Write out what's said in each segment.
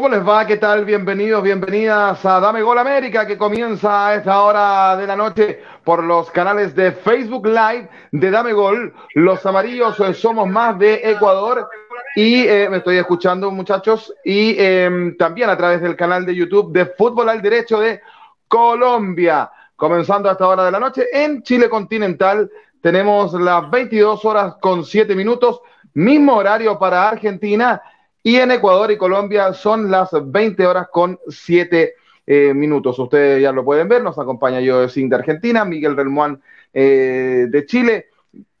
¿Cómo les va? ¿Qué tal? Bienvenidos, bienvenidas a Dame Gol América, que comienza a esta hora de la noche por los canales de Facebook Live de Dame Gol. Los amarillos eh, somos más de Ecuador y eh, me estoy escuchando, muchachos, y eh, también a través del canal de YouTube de Fútbol al Derecho de Colombia. Comenzando a esta hora de la noche en Chile continental, tenemos las 22 horas con 7 minutos, mismo horario para Argentina y en Ecuador y Colombia son las 20 horas con 7 eh, minutos. Ustedes ya lo pueden ver, nos acompaña yo de Argentina, Miguel Relmuán eh, de Chile.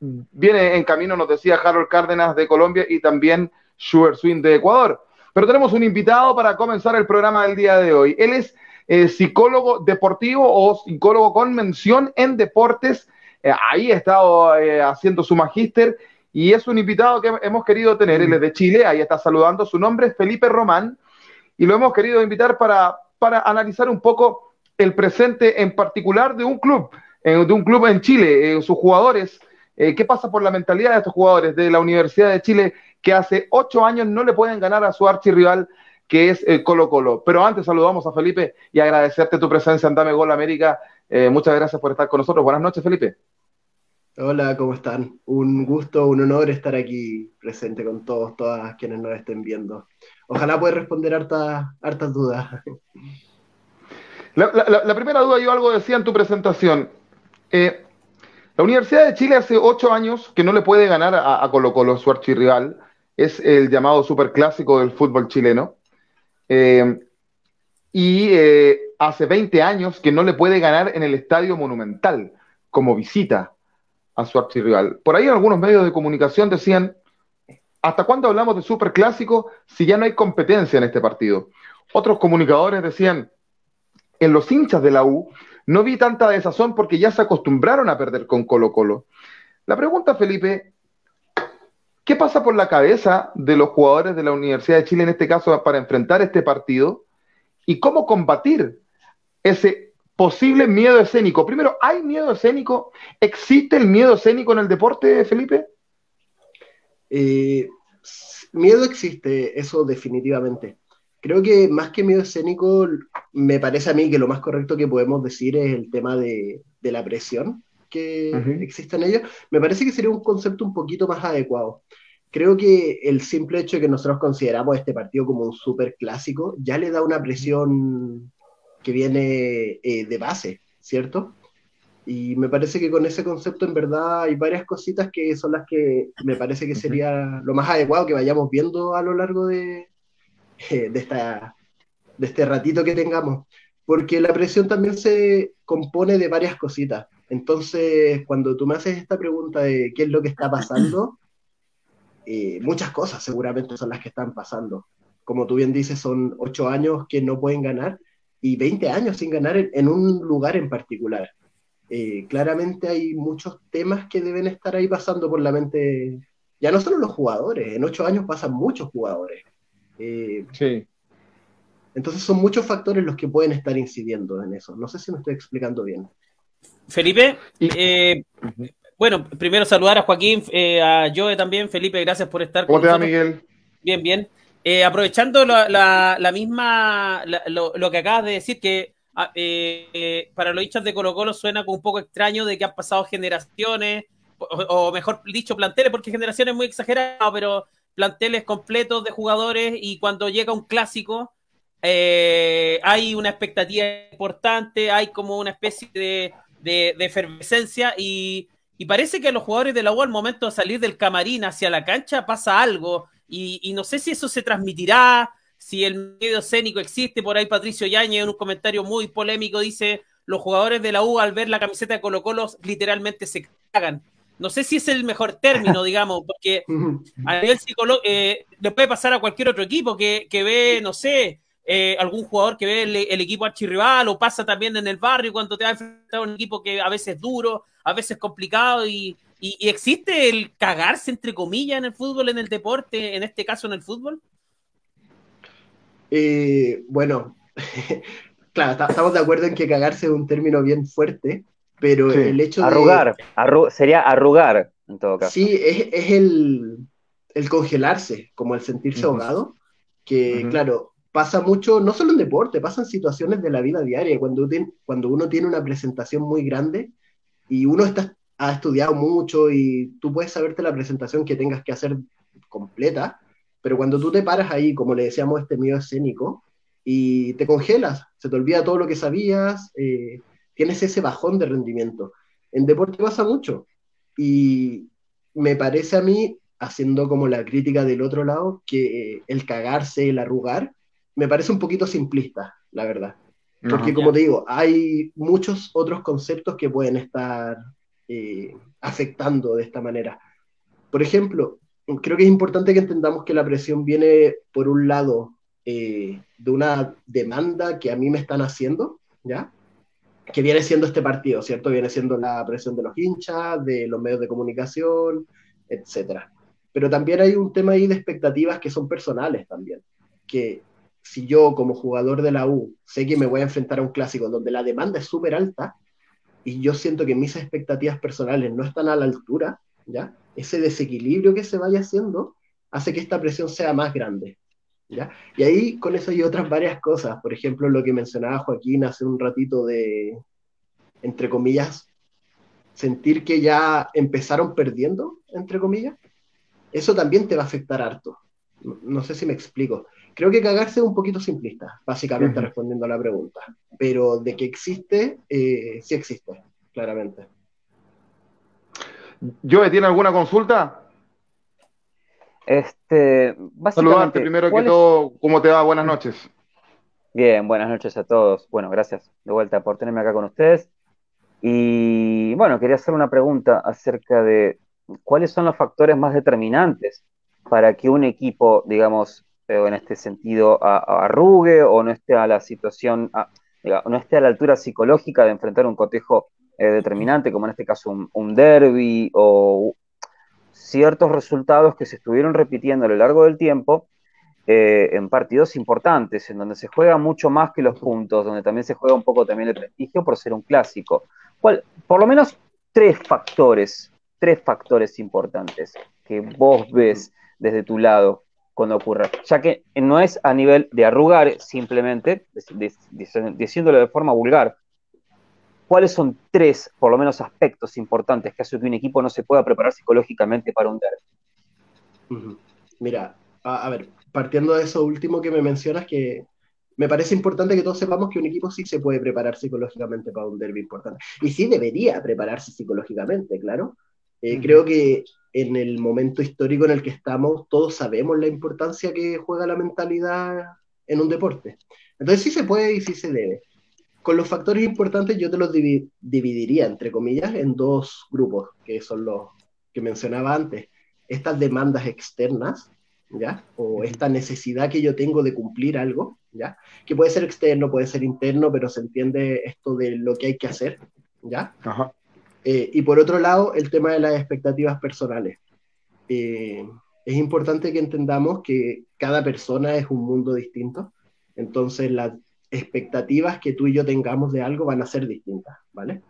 Viene en camino, nos decía Harold Cárdenas de Colombia y también Sugar Swing de Ecuador. Pero tenemos un invitado para comenzar el programa del día de hoy. Él es eh, psicólogo deportivo o psicólogo con mención en deportes. ahí ha estado haciendo su magíster y es un invitado que hemos querido tener, él es de Chile, ahí está saludando, su nombre es Felipe Román, y lo hemos querido invitar para, para analizar un poco el presente en particular de un club, de un club en Chile, eh, sus jugadores, eh, qué pasa por la mentalidad de estos jugadores de la Universidad de Chile que hace ocho años no le pueden ganar a su archirrival que es el Colo Colo. Pero antes saludamos a Felipe y agradecerte tu presencia en Dame Gol América. Eh, muchas gracias por estar con nosotros. Buenas noches, Felipe. Hola, ¿cómo están? Un gusto, un honor estar aquí presente con todos, todas quienes nos estén viendo. Ojalá pueda responder hartas, hartas dudas. La, primera duda, yo algo decía en tu presentación. Eh, la Universidad de Chile hace ocho años que no le puede ganar a, Colo Colo, su archirrival. Es el llamado superclásico del fútbol chileno. Eh, y eh, hace 20 años que no le puede ganar en el Estadio Monumental como visita a su archirrival. Por ahí algunos medios de comunicación decían, ¿hasta cuándo hablamos de superclásico si ya no hay competencia en este partido? Otros comunicadores decían, en los hinchas de la U no vi tanta desazón porque ya se acostumbraron a perder con Colo Colo. La pregunta, Felipe, ¿qué pasa por la cabeza de los jugadores de la Universidad de Chile en este caso para enfrentar este partido? ¿Y cómo combatir ese posible miedo escénico. Primero, ¿hay miedo escénico? ¿Existe el miedo escénico en el deporte, Felipe? Eh, miedo existe, eso definitivamente. Creo que más que miedo escénico, me parece a mí que lo más correcto que podemos decir es el tema de, la presión que existe en ello. Me parece que sería un concepto un poquito más adecuado. Creo que el simple hecho de que nosotros consideramos este partido como un súper clásico ya le da una presión que viene eh, de base, ¿cierto? Y me parece que con ese concepto en verdad hay varias cositas que son las que me parece que sería lo más adecuado que vayamos viendo a lo largo de, eh, de, esta, de este ratito que tengamos. Porque la presión también se compone de varias cositas. Entonces, cuando tú me haces esta pregunta de qué es lo que está pasando, eh, muchas cosas seguramente son las que están pasando. Como tú bien dices, son ocho años que no pueden ganar y 20 años sin ganar en, un lugar en particular. Eh, claramente hay muchos temas que deben estar ahí pasando por la mente, ya no solo los jugadores, en ocho años pasan muchos jugadores. Eh, sí. Entonces son muchos factores los que pueden estar incidiendo en eso. No sé si me estoy explicando bien. Felipe, eh, bueno, primero saludar a Joaquín, a Joe también. Felipe, gracias por estar con nosotros. Miguel? Bien, bien. Eh, aprovechando la, misma, lo, que acabas de decir, que ah, eh, para los hinchas de Colo Colo suena como un poco extraño de que han pasado generaciones, o, mejor dicho, planteles, porque generaciones muy exagerado, pero planteles completos de jugadores y cuando llega un clásico eh, hay una expectativa importante, hay como una especie de, de, efervescencia y, y, parece que a los jugadores de la U al momento de salir del camarín hacia la cancha pasa algo y, no sé si eso se transmitirá, si el medio escénico existe. Por ahí Patricio Yañez en un comentario muy polémico dice, los jugadores de la U al ver la camiseta de Colo Colo literalmente se cagan. No sé si es el mejor término, digamos, porque a nivel psicológico eh, le puede pasar a cualquier otro equipo que, ve, no sé, eh, algún jugador que ve el, equipo archirrival o pasa también en el barrio cuando te va a enfrentar a un equipo que a veces es duro, a veces complicado y, ¿Y, existe el cagarse, entre comillas, en el fútbol, en el deporte, en este caso en el fútbol? Eh, bueno, claro, estamos de acuerdo en que cagarse es un término bien fuerte, pero el hecho de... Arrugar, sería arrugar, en todo caso. Sí, es, el, congelarse, como el sentirse ahogado, que claro, pasa mucho, no solo en deporte, pasa en situaciones de la vida diaria. Cuando, cuando uno tiene una presentación muy grande y uno está, ha estudiado mucho y tú puedes saberte la presentación que tengas que hacer completa, pero cuando tú te paras ahí, como le decíamos, este miedo escénico, y te congelas, se te olvida todo lo que sabías, eh, tienes ese bajón de rendimiento. En deporte pasa mucho. Y me parece a mí, haciendo como la crítica del otro lado, que el cagarse, el arrugar, me parece un poquito simplista, la verdad. Porque como te digo, hay muchos otros conceptos que pueden estar eh, afectando de esta manera. Por ejemplo, creo que es importante que entendamos que la presión viene, por un lado, eh, de una demanda que a mí me están haciendo, ¿ya? Que viene siendo este partido, ¿cierto? Viene siendo la presión de los hinchas, de los medios de comunicación, etcétera. Pero también hay un tema ahí de expectativas que son personales también. Que si yo como jugador de la U sé que me voy a enfrentar a un clásico donde la demanda es súper alta y yo siento que mis expectativas personales no están a la altura, ¿ya? Ese desequilibrio que se vaya haciendo hace que esta presión sea más grande, ¿ya? Y ahí con eso hay otras varias cosas, por ejemplo, lo que mencionaba Joaquín hace un ratito de, entre comillas, sentir que ya empezaron perdiendo, entre comillas, eso también te va a afectar harto. No sé si me explico. Creo que cagarse es un poquito simplista, básicamente respondiendo a la pregunta. Pero de que existe, eh, sí existe, claramente. ¿Yo ¿tiene alguna consulta? Este, Saludarte primero que todo, ¿cómo te va? Buenas noches. Bien, buenas noches a todos. Bueno, gracias de vuelta por tenerme acá con ustedes. Y bueno, quería hacer una pregunta acerca de cuáles son los factores más determinantes para que un equipo, digamos, en este sentido arrugue o no esté a la situación, no esté a la altura psicológica de enfrentar un cotejo eh, determinante, como en este caso un, derby o ciertos resultados que se estuvieron repitiendo a lo largo del tiempo eh, en partidos importantes, en donde se juega mucho más que los puntos, donde también se juega un poco también el prestigio por ser un clásico. ¿Cuál, por lo menos tres factores, tres factores importantes que vos ves desde tu lado cuando ocurra, ya que no es a nivel de arrugar simplemente, diciéndolo de forma vulgar, ¿cuáles son tres, por lo menos, aspectos importantes que hace que un equipo no se pueda preparar psicológicamente para un derby? Mira, a, ver, partiendo de eso último que me mencionas, que me parece importante que todos sepamos que un equipo sí se puede preparar psicológicamente para un derby importante. Y sí debería prepararse psicológicamente, claro. Eh, creo que en el momento histórico en el que estamos, todos sabemos la importancia que juega la mentalidad en un deporte. Entonces sí se puede y sí se debe. Con los factores importantes yo te los dividiría, entre comillas, en dos grupos, que son los que mencionaba antes. Estas demandas externas, ¿ya? O esta necesidad que yo tengo de cumplir algo, ¿ya? Que puede ser externo, puede ser interno, pero se entiende esto de lo que hay que hacer, ¿ya? Ajá. Eh, y por otro lado, el tema de las expectativas personales. Eh, es importante que entendamos que cada persona es un mundo distinto, entonces las expectativas que tú y yo tengamos de algo van a ser distintas, ¿vale?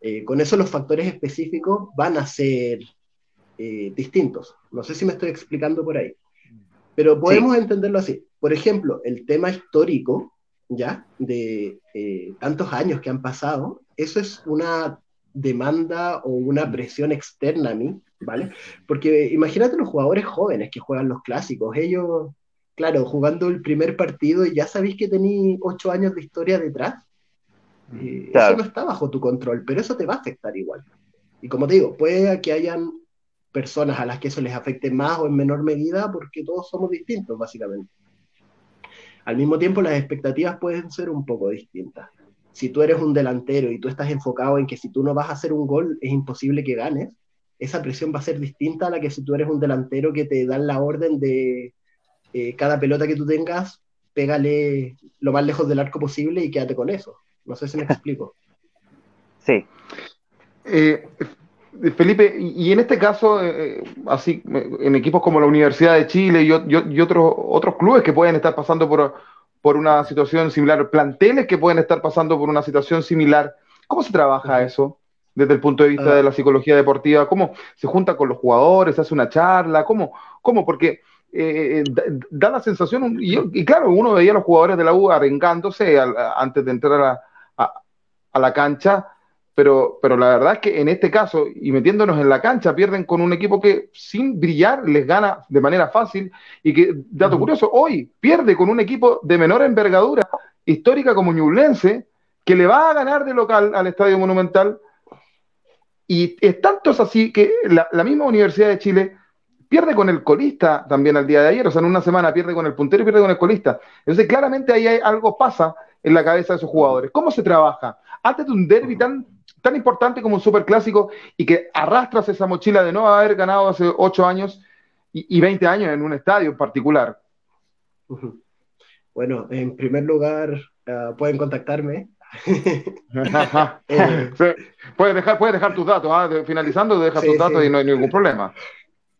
Eh, con eso los factores específicos van a ser distintos. No sé si me estoy explicando por ahí, pero podemos entenderlo así. Por ejemplo, el tema histórico, ¿ya? De tantos años que han pasado, eso es una demanda o una presión externa a mí, ¿vale? Porque imagínate los jugadores jóvenes que juegan los clásicos, ellos, claro, jugando el primer partido y ya sabéis que tenéis ocho años de historia detrás. Eh, eso no está bajo tu control, pero eso te va a afectar igual. Y como te digo, puede que hayan personas a las que eso les afecte más o en menor medida porque todos somos distintos, básicamente. Al mismo tiempo, las expectativas pueden ser un poco distintas si tú eres un delantero y tú estás enfocado en que si tú no vas a hacer un gol es imposible que ganes, esa presión va a ser distinta a la que si tú eres un delantero que te dan la orden de eh, cada pelota que tú tengas, pégale lo más lejos del arco posible y quédate con eso. No sé si me explico. Sí. Eh, Felipe, y en este caso, eh, así, en equipos como la Universidad de Chile y, y otros, otros clubes que pueden estar pasando por, por una situación similar, planteles que pueden estar pasando por una situación similar. ¿Cómo se trabaja eso desde el punto de vista de la psicología deportiva? ¿Cómo se junta con los jugadores, se hace una charla? ¿Cómo? ¿Cómo? Porque eh, da, la sensación, y, claro, uno veía a los jugadores de la U arrengándose antes de entrar a, a la cancha, pero, pero la verdad es que en este caso, y metiéndonos en la cancha, pierden con un equipo que sin brillar les gana de manera fácil y que, dato curioso, hoy pierde con un equipo de menor envergadura histórica como Ñublense, que le va a ganar de local al Estadio Monumental. Y es tanto es así que la, la misma Universidad de Chile pierde con el colista también al día de ayer, o sea, en una semana pierde con el puntero y pierde con el colista. Entonces, claramente ahí hay, algo pasa en la cabeza de esos jugadores. ¿Cómo se trabaja? Antes de un derby tan tan importante como un superclásico y que arrastras esa mochila de no haber ganado hace 8 años y, 20 años en un estadio en particular? Bueno, en primer lugar, ah, pueden contactarme. eh, puedes, dejar, puedes dejar tus datos, ¿ah? finalizando, dejas tus datos y no hay ningún problema.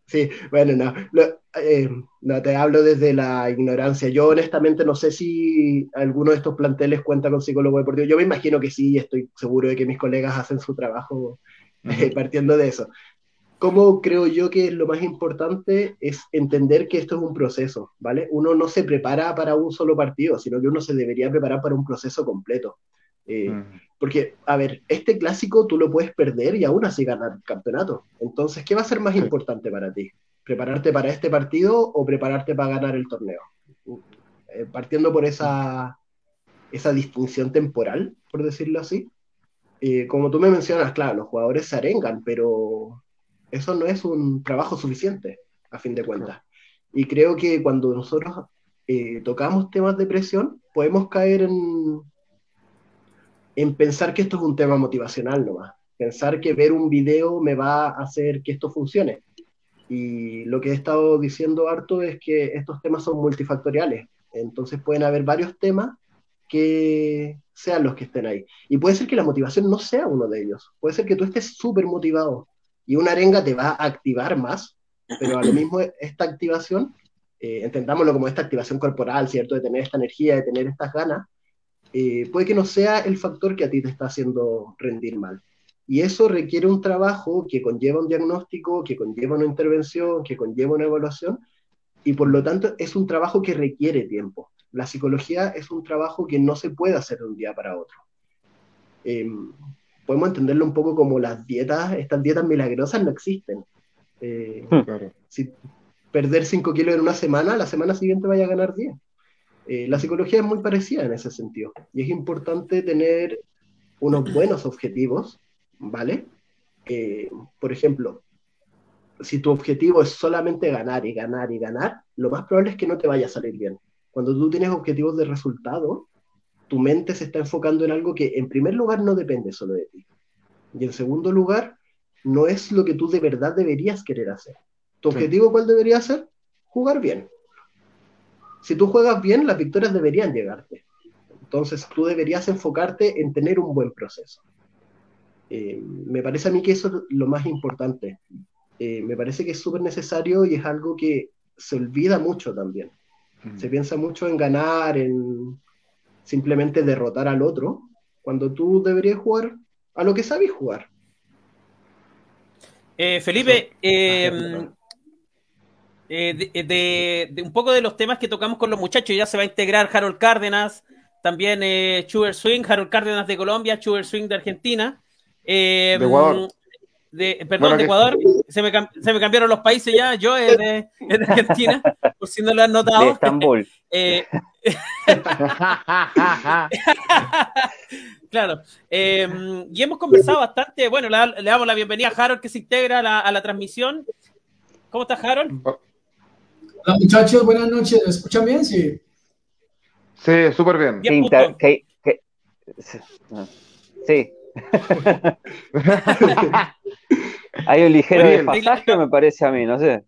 Sí, bueno, no, eh, no, te hablo desde la ignorancia. Yo honestamente no sé si alguno de estos planteles cuenta con psicólogo deportivo. Yo me imagino que sí, estoy seguro de que mis colegas hacen su trabajo eh, partiendo de eso. ¿Cómo creo yo que lo más importante es entender que esto es un proceso, ¿vale? Uno no se prepara para un solo partido, sino que uno se debería preparar para un proceso completo. Eh, porque, a ver, este clásico tú lo puedes perder y aún así ganar el campeonato. Entonces, ¿qué va a ser más importante para ti? ¿Prepararte para este partido o prepararte para ganar el torneo? Eh, partiendo por esa, esa distinción temporal, por decirlo así. Eh, como tú me mencionas, claro, los jugadores se arengan, pero eso no es un trabajo suficiente, a fin de cuentas. Y creo que cuando nosotros tocamos temas de presión, podemos caer en, en pensar que esto es un tema motivacional nomás. Pensar que ver un video me va a hacer que esto funcione. Y lo que he estado diciendo harto es que estos temas son multifactoriales. Entonces pueden haber varios temas que sean los que estén ahí. Y puede ser que la motivación no sea uno de ellos. Puede ser que tú estés súper motivado y una arenga te va a activar más, pero a lo mismo esta activación, eh, entendámoslo como esta activación corporal, ¿cierto? De tener esta energía, de tener estas ganas, eh, puede que no sea el factor que a ti te está haciendo rendir mal. Y eso requiere un trabajo que conlleva un diagnóstico, que conlleva una intervención, que conlleva una evaluación, y por lo tanto es un trabajo que requiere tiempo. La psicología es un trabajo que no se puede hacer de un día para otro. Em, podemos entenderlo un poco como las dietas, estas dietas milagrosas no existen. Eh, si perder 5 kilos en una semana, la semana siguiente vaya a ganar 10. Eh, la psicología es muy parecida en ese sentido y es importante tener unos buenos objetivos, ¿vale? Eh, por ejemplo, si tu objetivo es solamente ganar y ganar y ganar, lo más probable es que no te vaya a salir bien. Cuando tú tienes objetivos de resultado, tu mente se está enfocando en algo que en primer lugar no depende solo de ti. Y en segundo lugar, no es lo que tú de verdad deberías querer hacer. ¿Tu objetivo cuál debería ser? Jugar bien si tú juegas bien, las victorias deberían llegarte. Entonces tú deberías enfocarte en tener un buen proceso. Eh, me parece a mí que eso es lo más importante. Eh, me parece que es súper necesario y es algo que se olvida mucho también. Se piensa mucho en ganar, en simplemente derrotar al otro, cuando tú deberías jugar a lo que sabes jugar. Eh, Felipe, eh, eh, de, un poco de los temas que tocamos con los muchachos. Ya se va a integrar Harold Cárdenas, también eh, Swing, Harold Cárdenas de Colombia, Sugar Swing de Argentina. Eh, de Ecuador. perdón, de Ecuador. Se, me, cambiaron los países ya. Yo es de, Argentina, por si no lo han notado. De Estambul. claro. y hemos conversado bastante. Bueno, le, damos la bienvenida a Harold que se integra a la, transmisión. ¿Cómo estás, Harold? Hola muchachos, buenas noches. ¿Me escuchan bien? Sí. Sí, súper bien. sí. Hay un ligero desfase, me parece a mí, no sé.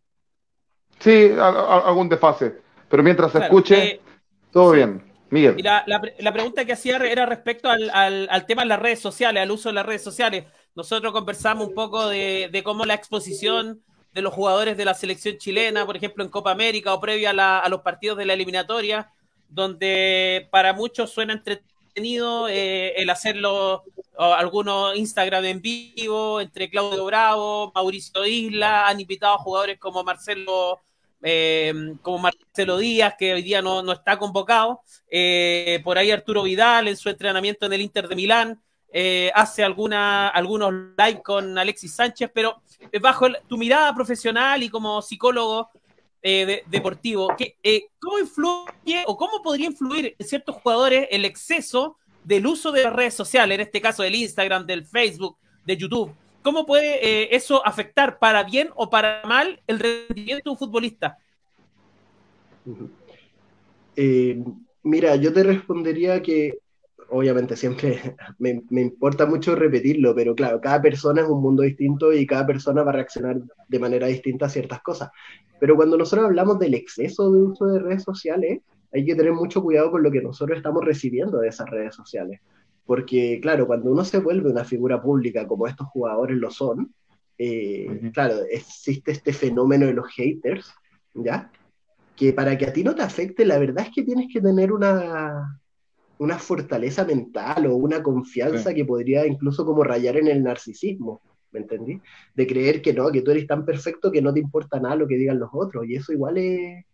Sí, algún desfase. Pero mientras se escuche, eh, todo bien. Miguel. Y la, pregunta que hacía era respecto al, tema de las redes sociales, al uso de las redes sociales. Nosotros conversamos un poco de, de cómo la exposición de los jugadores de la selección chilena, por ejemplo, en Copa América o previa a, los partidos de la eliminatoria, donde para muchos suena entretenido eh, el hacerlo algunos Instagram en vivo entre Claudio Bravo, Mauricio Isla, han invitado a jugadores como Marcelo como Marcelo Díaz, que hoy día no, está convocado, por ahí Arturo Vidal en su entrenamiento en el Inter de Milán, hace alguna, algunos likes con Alexis Sánchez, pero bajo tu mirada profesional y como psicólogo, eh, deportivo, eh, ¿cómo influye o cómo podría influir en ciertos jugadores el exceso del uso de las redes sociales, en este caso del Instagram, del Facebook, de YouTube? ¿Cómo puede eh, eso afectar para bien o para mal el rendimiento de un futbolista? mira, yo te respondería que obviamente siempre me, me, importa mucho repetirlo, pero claro, cada persona es un mundo distinto y cada persona va a reaccionar de manera distinta a ciertas cosas. Pero cuando nosotros hablamos del exceso de uso de redes sociales, hay que tener mucho cuidado con lo que nosotros estamos recibiendo de esas redes sociales. Porque, claro, cuando uno se vuelve una figura pública como estos jugadores lo son, eh, claro, existe este fenómeno de los haters, ¿ya? Que para que a ti no te afecte, la verdad es que tienes que tener una, una fortaleza mental o una confianza que podría incluso como rayar en el narcisismo. ¿me entendí? De creer que no, que tú eres tan perfecto que no te importa nada lo que digan los otros, y eso igual es...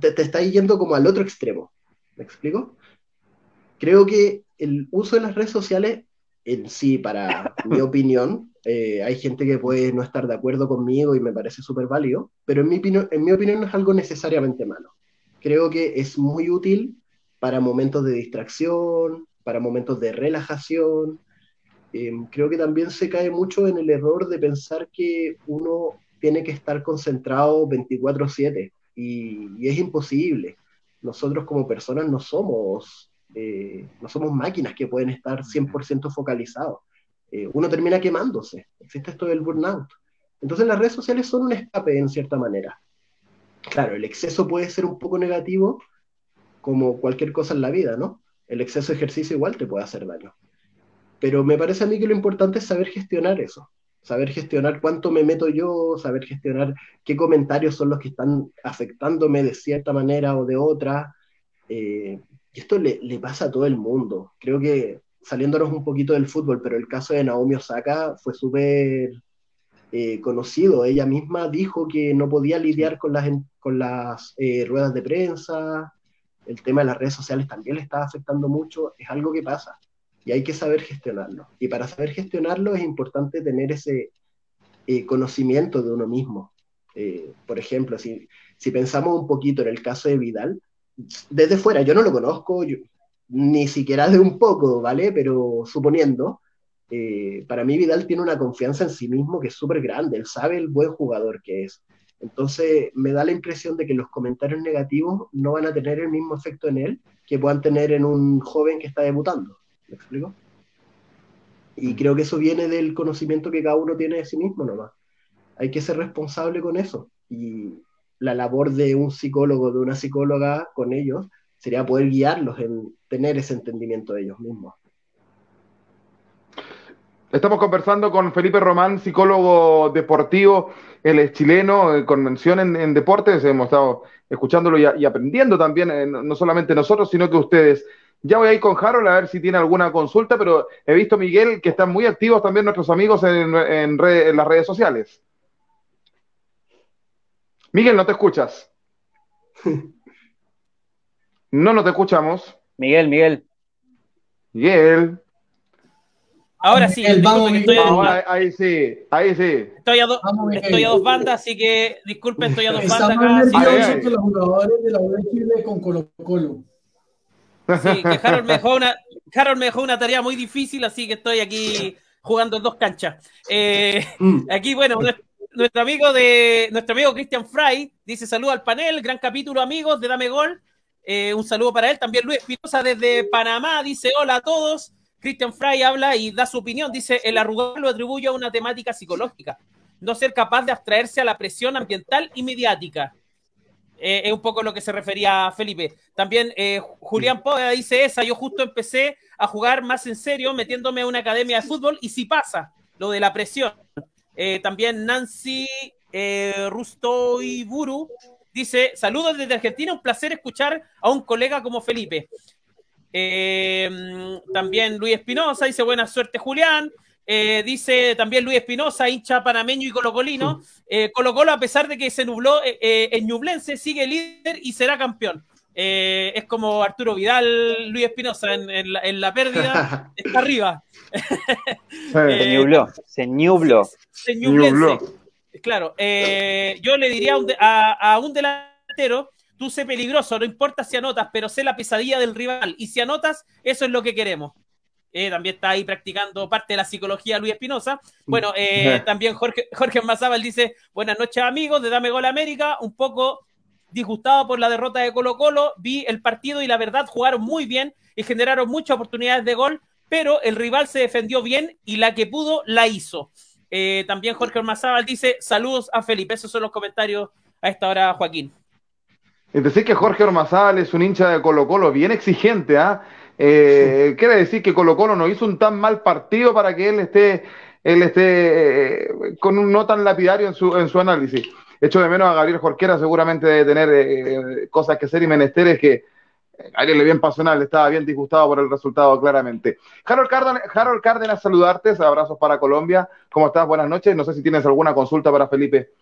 Te, te está yendo como al otro extremo, ¿me explico? Creo que el uso de las redes sociales en sí, para mi opinión, eh, hay gente que puede no estar de acuerdo conmigo y me parece súper válido, pero en mi, en mi opinión no es algo necesariamente malo. Creo que es muy útil para momentos de distracción, para momentos de relajación, Em, creo que también se cae mucho en el error de pensar que uno tiene que estar concentrado 24/7 y, es imposible. Nosotros como personas no somos, eh, no somos máquinas que pueden estar 100% focalizados. Eh, uno termina quemándose. Existe esto del burnout. Entonces las redes sociales son un escape en cierta manera. Claro, el exceso puede ser un poco negativo, como cualquier cosa en la vida, ¿no? El exceso de ejercicio igual te puede hacer daño. Pero me parece a mí que lo importante es saber gestionar eso, saber gestionar cuánto me meto yo, saber gestionar qué comentarios son los que están afectándome de cierta manera o de otra. Eh, y esto le, pasa a todo el mundo. Creo que saliéndonos un poquito del fútbol, pero el caso de Naomi Osaka fue súper eh, conocido. Ella misma dijo que no podía lidiar con las, con las eh, ruedas de prensa, el tema de las redes sociales también le estaba afectando mucho, es algo que pasa y hay que saber gestionarlo. Y para saber gestionarlo es importante tener ese eh, conocimiento de uno mismo. Eh, por ejemplo, si, si, pensamos un poquito en el caso de Vidal, desde fuera, yo no lo conozco, ni siquiera de un poco, ¿vale? Pero suponiendo, eh, para mí Vidal tiene una confianza en sí mismo que es súper grande, él sabe el buen jugador que es. Entonces me da la impresión de que los comentarios negativos no van a tener el mismo efecto en él que puedan tener en un joven que está debutando. ¿Me explico? Y creo que eso viene del conocimiento que cada uno tiene de sí mismo nomás. Hay que ser responsable con eso. Y la labor de un psicólogo, de una psicóloga con ellos, sería poder guiarlos en tener ese entendimiento de ellos mismos. Estamos conversando con Felipe Román, psicólogo deportivo, él es chileno, eh, con mención en, deportes, hemos estado escuchándolo y, aprendiendo también, eh, no solamente nosotros, sino que ustedes. Ya voy a ir con Harold a ver si tiene alguna consulta, pero he visto, Miguel, que están muy activos también nuestros amigos en, las redes sociales. Miguel, no te escuchas. No, no te escuchamos. Miguel, Miguel. Miguel. Ahora sí, estoy ahí sí, ahí sí. Estoy a, dos bandas, así que disculpen, estoy a dos bandas acá. que los jugadores de la U Chile con Colo Colo. Sí, que Harold me, dejó una, Harold me dejó una tarea muy difícil, así que estoy aquí jugando en dos canchas. Eh, mm. aquí, bueno, nuestro amigo de nuestro amigo Christian Fry dice saludo al panel, gran capítulo amigos de Dame Gol. Eh, un saludo para él. También Luis Espinosa desde Panamá dice hola a todos. Christian Fry habla y da su opinión. Dice, el arrugar lo atribuye a una temática psicológica. No ser capaz de abstraerse a la presión ambiental y mediática. Eh, es un poco lo que se refería Felipe. También eh, Julián Poda dice esa, yo justo empecé a jugar más en serio metiéndome a una academia de fútbol y si pasa lo de la presión. Eh, también Nancy Rustoiburu dice, saludos desde Argentina, un placer escuchar a un colega como Felipe. También Luis Espinosa dice, buena suerte Julián. Eh, dice también Luis Espinosa, hincha panameño y colocolino. Eh, Colo Colo, a pesar de que se nubló eh, eh, en Ñublense, sigue líder y será campeón. Eh, es como Arturo Vidal, Luis Espinosa, en, en la, en la pérdida está arriba. Se Eh, nubló, se nubló. Nubló. Claro, eh, yo le diría a un, de- a, a un delantero, tú sé peligroso, no importa si anotas, pero sé la pesadilla del rival. Y si anotas, eso es lo que queremos. Eh, también está ahí practicando parte de la psicología Luis Espinosa. Bueno, eh, también Jorge, Jorge Mazábal dice, buenas noches amigos de Dame Gol América, un poco disgustado por la derrota de Colo Colo, vi el partido y la verdad jugaron muy bien y generaron muchas oportunidades de gol, pero el rival se defendió bien y la que pudo la hizo. Eh, también Jorge Ormazábal dice saludos a Felipe. Esos son los comentarios a esta hora, Joaquín. Es decir, que Jorge Ormazábal es un hincha de Colo Colo bien exigente, ¿ah? Eh, quiere decir que Colo Colo no hizo un tan mal partido para que él esté, él esté eh, con un no tan lapidario en su, en su análisis. Echo de menos a Gabriel Jorquera, seguramente debe tener eh, cosas que hacer y menesteres que eh, Gabriel bien pasional, estaba bien disgustado por el resultado, claramente. Harold Cárdenas, Harold Cárdenas, saludarte, abrazos para Colombia. ¿Cómo estás? Buenas noches. No sé si tienes alguna consulta para Felipe.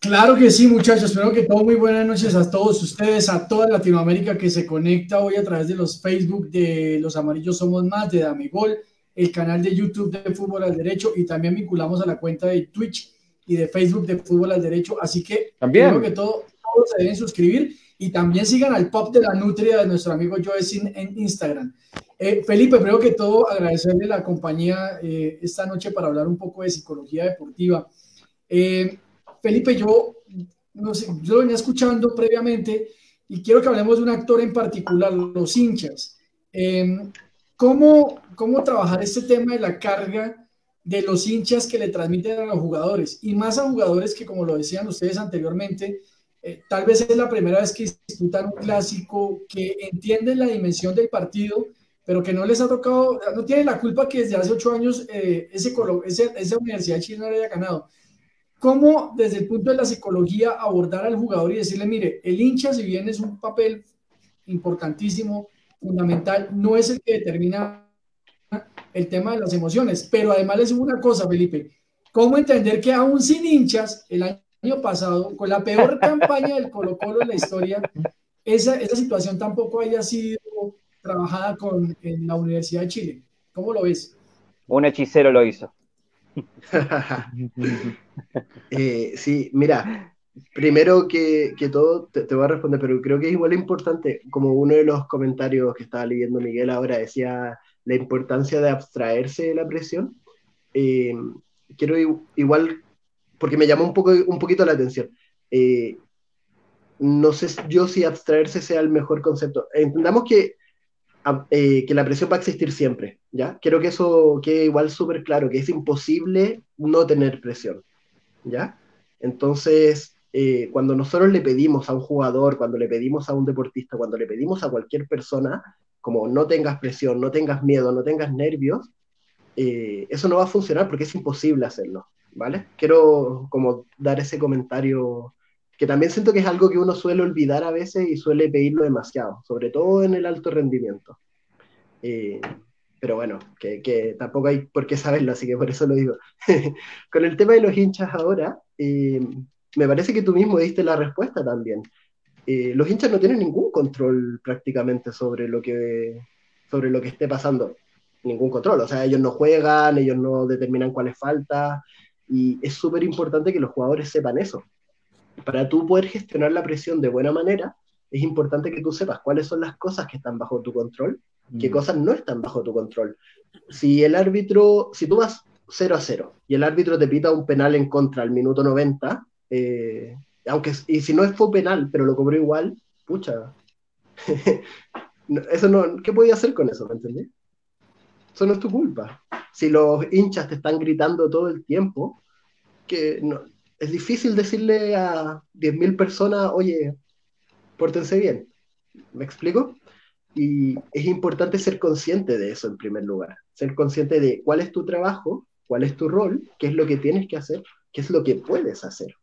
Claro que sí, muchachos. Espero que todo muy buenas noches a todos ustedes, a toda Latinoamérica que se conecta hoy a través de los Facebook de Los Amarillos Somos Más, de Dame Gol, el canal de YouTube de Fútbol al Derecho y también vinculamos a la cuenta de Twitch y de Facebook de Fútbol al Derecho. Así que También. creo que todo, todos se deben suscribir y también sigan al pop de la nutria de nuestro amigo Joesin en Instagram. Eh, Felipe, primero que todo, agradecerle la compañía eh, esta noche para hablar un poco de psicología deportiva. Eh, Felipe, yo, no sé, lo venía escuchando previamente y quiero que hablemos de un actor en particular, los hinchas. Eh, ¿cómo, ¿Cómo trabajar este tema de la carga de los hinchas que le transmiten a los jugadores? Y más a jugadores que, como lo decían ustedes anteriormente, eh, tal vez es la primera vez que disputan un clásico, que entienden la dimensión del partido, pero que no les ha tocado, no tienen la culpa que desde hace ocho años eh, ese, ese- esa Universidad de Chile no haya ganado. ¿Cómo desde el punto de la psicología abordar al jugador y decirle, mire, el hincha, si bien es un papel importantísimo, fundamental, no es el que determina el tema de las emociones, pero además es una cosa, Felipe, ¿cómo entender que aún sin hinchas, el año pasado, con la peor campaña del Colo Colo en la historia, esa, esa situación tampoco haya sido trabajada con, en la Universidad de Chile? ¿Cómo lo ves? Un hechicero lo hizo. Eh, sí, mira, primero que, todo te, voy a responder, pero creo que es igual importante, como uno de los comentarios que estaba leyendo Miguel ahora decía la importancia de abstraerse de la presión. Eh, quiero igual, porque me llamó un, poco, un poquito la atención. Eh, no sé yo si abstraerse sea el mejor concepto. Entendamos que, que la presión va a existir siempre, ¿ya? Quiero que eso quede igual súper claro, que es imposible no tener presión, ¿ya? Entonces, eh, cuando nosotros le pedimos a un jugador, cuando le pedimos a un deportista, cuando le pedimos a cualquier persona, como no tengas presión, no tengas miedo, no tengas nervios, eh, eso no va a funcionar porque es imposible hacerlo, ¿vale? Quiero como dar ese comentario que también siento que es algo que uno suele olvidar a veces y suele pedirlo demasiado, sobre todo en el alto rendimiento. Eh, pero bueno, que, que tampoco hay por qué saberlo, así que por eso lo digo. Con el tema de los hinchas ahora, eh, me parece que tú mismo diste la respuesta también. Eh, los hinchas no tienen ningún control prácticamente sobre lo que, sobre lo que esté pasando. Ningún control. O sea, ellos no juegan, ellos no determinan cuál es falta. Y es súper importante que los jugadores sepan eso. Para tú poder gestionar la presión de buena manera, es importante que tú sepas cuáles son las cosas que están bajo tu control, qué cosas no están bajo tu control. Si el árbitro, si tú vas 0 a 0 y el árbitro te pita un penal en contra al minuto 90, eh, aunque y si no fue penal, pero lo cobró igual, pucha. Eso no, ¿qué podía hacer con eso? ¿Me entendés? Eso no es tu culpa. Si los hinchas te están gritando todo el tiempo, que no, es difícil decirle a 10.000 personas, oye, pórtense bien. ¿Me explico? Y es importante ser consciente de eso en primer lugar. Ser consciente de cuál es tu trabajo, cuál es tu rol, qué es lo que tienes que hacer, qué es lo que puedes hacer.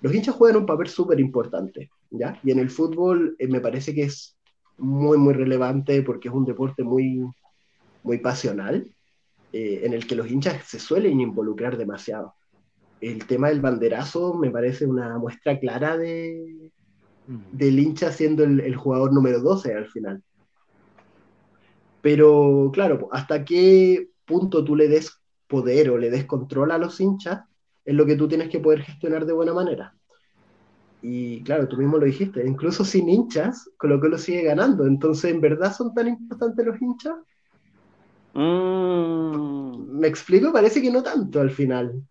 Los hinchas juegan un papel súper importante, ¿ya? Y en el fútbol eh, me parece que es muy, muy relevante porque es un deporte muy, muy pasional. eh, en el que los hinchas se suelen involucrar demasiado. El tema del banderazo me parece una muestra clara de, del hincha siendo el, jugador número 12 al final. Pero claro, hasta qué punto tú le des poder o le des control a los hinchas es lo que tú tienes que poder gestionar de buena manera. Y claro, tú mismo lo dijiste, incluso sin hinchas, Colo Colo sigue ganando. Entonces, ¿en verdad son tan importantes los hinchas? Mm. ¿Me explico? Parece que no tanto al final.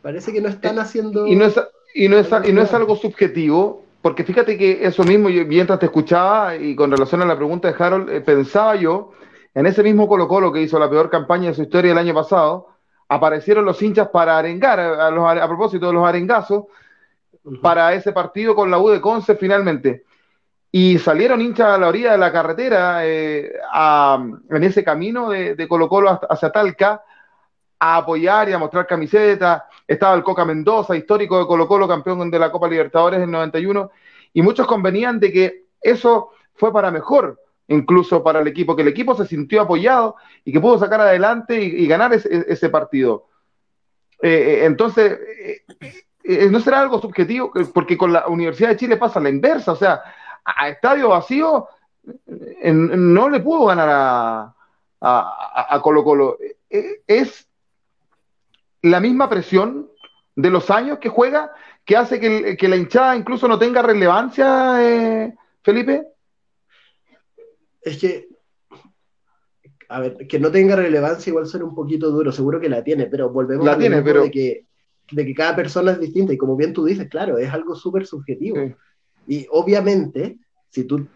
Parece que no están eh, haciendo... Y no es, y no es, y no es algo subjetivo, porque fíjate que eso mismo, yo, mientras te escuchaba y con relación a la pregunta de Harold, eh, pensaba yo, en ese mismo Colo Colo que hizo la peor campaña de su historia el año pasado, aparecieron los hinchas para arengar, a, los, a propósito de los arengazos, para ese partido con la U de Conce finalmente. Y salieron hinchas a la orilla de la carretera, eh, en ese camino de, de Colo Colo hacia Talca, a apoyar y a mostrar camisetas. Estaba el Coca Mendoza, histórico de Colo Colo, campeón de la Copa Libertadores en 91. Y muchos convenían de que eso fue para mejor, incluso para el equipo, que el equipo se sintió apoyado y que pudo sacar adelante y, ganar ese, partido. Eh, eh, entonces, eh, no será algo subjetivo, porque con la Universidad de Chile pasa la inversa, o sea, a, estadio vacío no le pudo ganar a, a Colo Colo. Es la misma presión de los años que juega que hace que, la hinchada incluso no tenga relevancia, eh, Felipe? Es que, a ver, que no tenga relevancia igual suena un poquito duro, seguro que la tiene, pero volvemos a tiene, pero... de, que, de que cada persona es distinta y como bien tú dices, claro, es algo súper subjetivo. Y obviamente, si tú...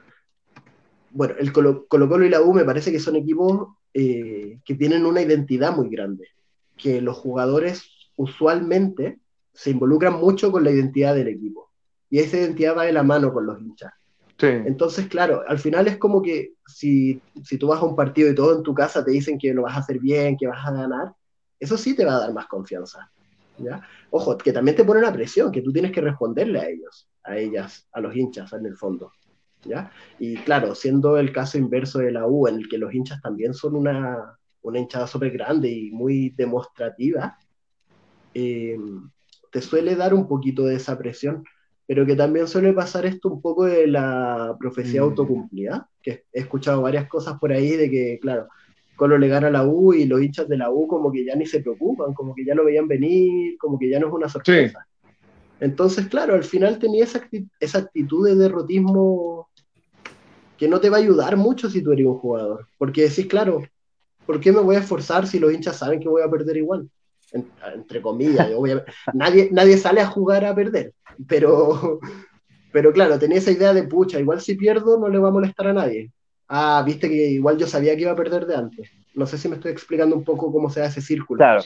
Bueno, el Colo, Colo y la U me parece que son equipos eh, que tienen una identidad muy grande que los jugadores usualmente se involucran mucho con la identidad del equipo. Y esa identidad va de la mano con los hinchas. Entonces, claro, al final es como que si, si tú vas a un partido y todo en tu casa te dicen que lo vas a hacer bien, que vas a ganar, eso sí te va a dar más confianza. ¿ya? Ojo, que también te pone una presión, que tú tienes que responderle a ellos, a ellas, a los hinchas en el fondo. ¿ya? Y claro, siendo el caso inverso de la U, en el que los hinchas también son una, una hinchada súper grande y muy demostrativa, eh, te suele dar un poquito de esa presión, pero que también suele pasar esto un poco de la profecía mm. autocumplida, que he escuchado varias cosas por ahí de que, claro, Colo le gana a la U y los hinchas de la U como que ya ni se preocupan, como que ya lo veían venir, como que ya no es una sorpresa. Entonces, claro, al final tenía esa, esa actitud de derrotismo que no te va a ayudar mucho si tú eres un jugador, porque decís, claro, ¿por qué me voy a esforzar si los hinchas saben que voy a perder igual? entre comillas, nadie, nadie sale a jugar a perder, pero, pero claro, tenía esa idea de pucha, igual si pierdo no le va a molestar a nadie. Ah, viste que igual yo sabía que iba a perder de antes. No sé si me estoy explicando un poco cómo se hace ese círculo. Claro.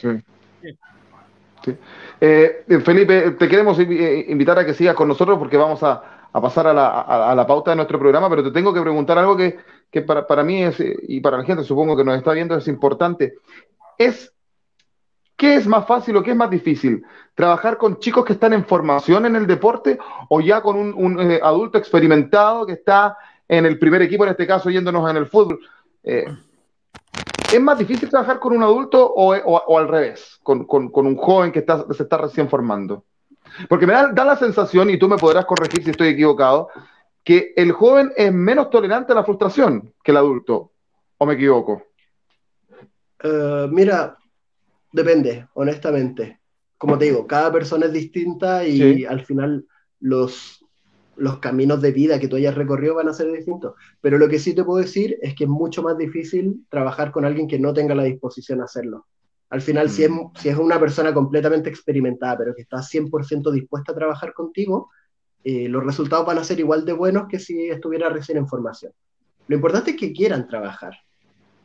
Eh, Felipe, te queremos eh, invitar a que sigas con nosotros porque vamos a, a pasar a la, a la, pauta de nuestro programa, pero te tengo que preguntar algo que, que para, para, mí es, y para la gente supongo que nos está viendo es importante, es ¿qué es más fácil o qué es más difícil? ¿Trabajar con chicos que están en formación en el deporte o ya con un, eh, adulto experimentado que está en el primer equipo, en este caso yéndonos en el fútbol? Eh, ¿Es más difícil trabajar con un adulto o, o, al revés, con, con, con, un joven que está, se está recién formando? Porque me da, da la sensación, y tú me podrás corregir si estoy equivocado, que el joven es menos tolerante a la frustración que el adulto, ¿o me equivoco? Uh, mira, depende, honestamente. Como te digo, cada persona es distinta y sí. al final los, los caminos de vida que tú hayas recorrido van a ser distintos. Pero lo que sí te puedo decir es que es mucho más difícil trabajar con alguien que no tenga la disposición a hacerlo. Al final, mm. si, es, si es una persona completamente experimentada, pero que está 100% dispuesta a trabajar contigo, eh, los resultados van a ser igual de buenos que si estuviera recién en formación. Lo importante es que quieran trabajar.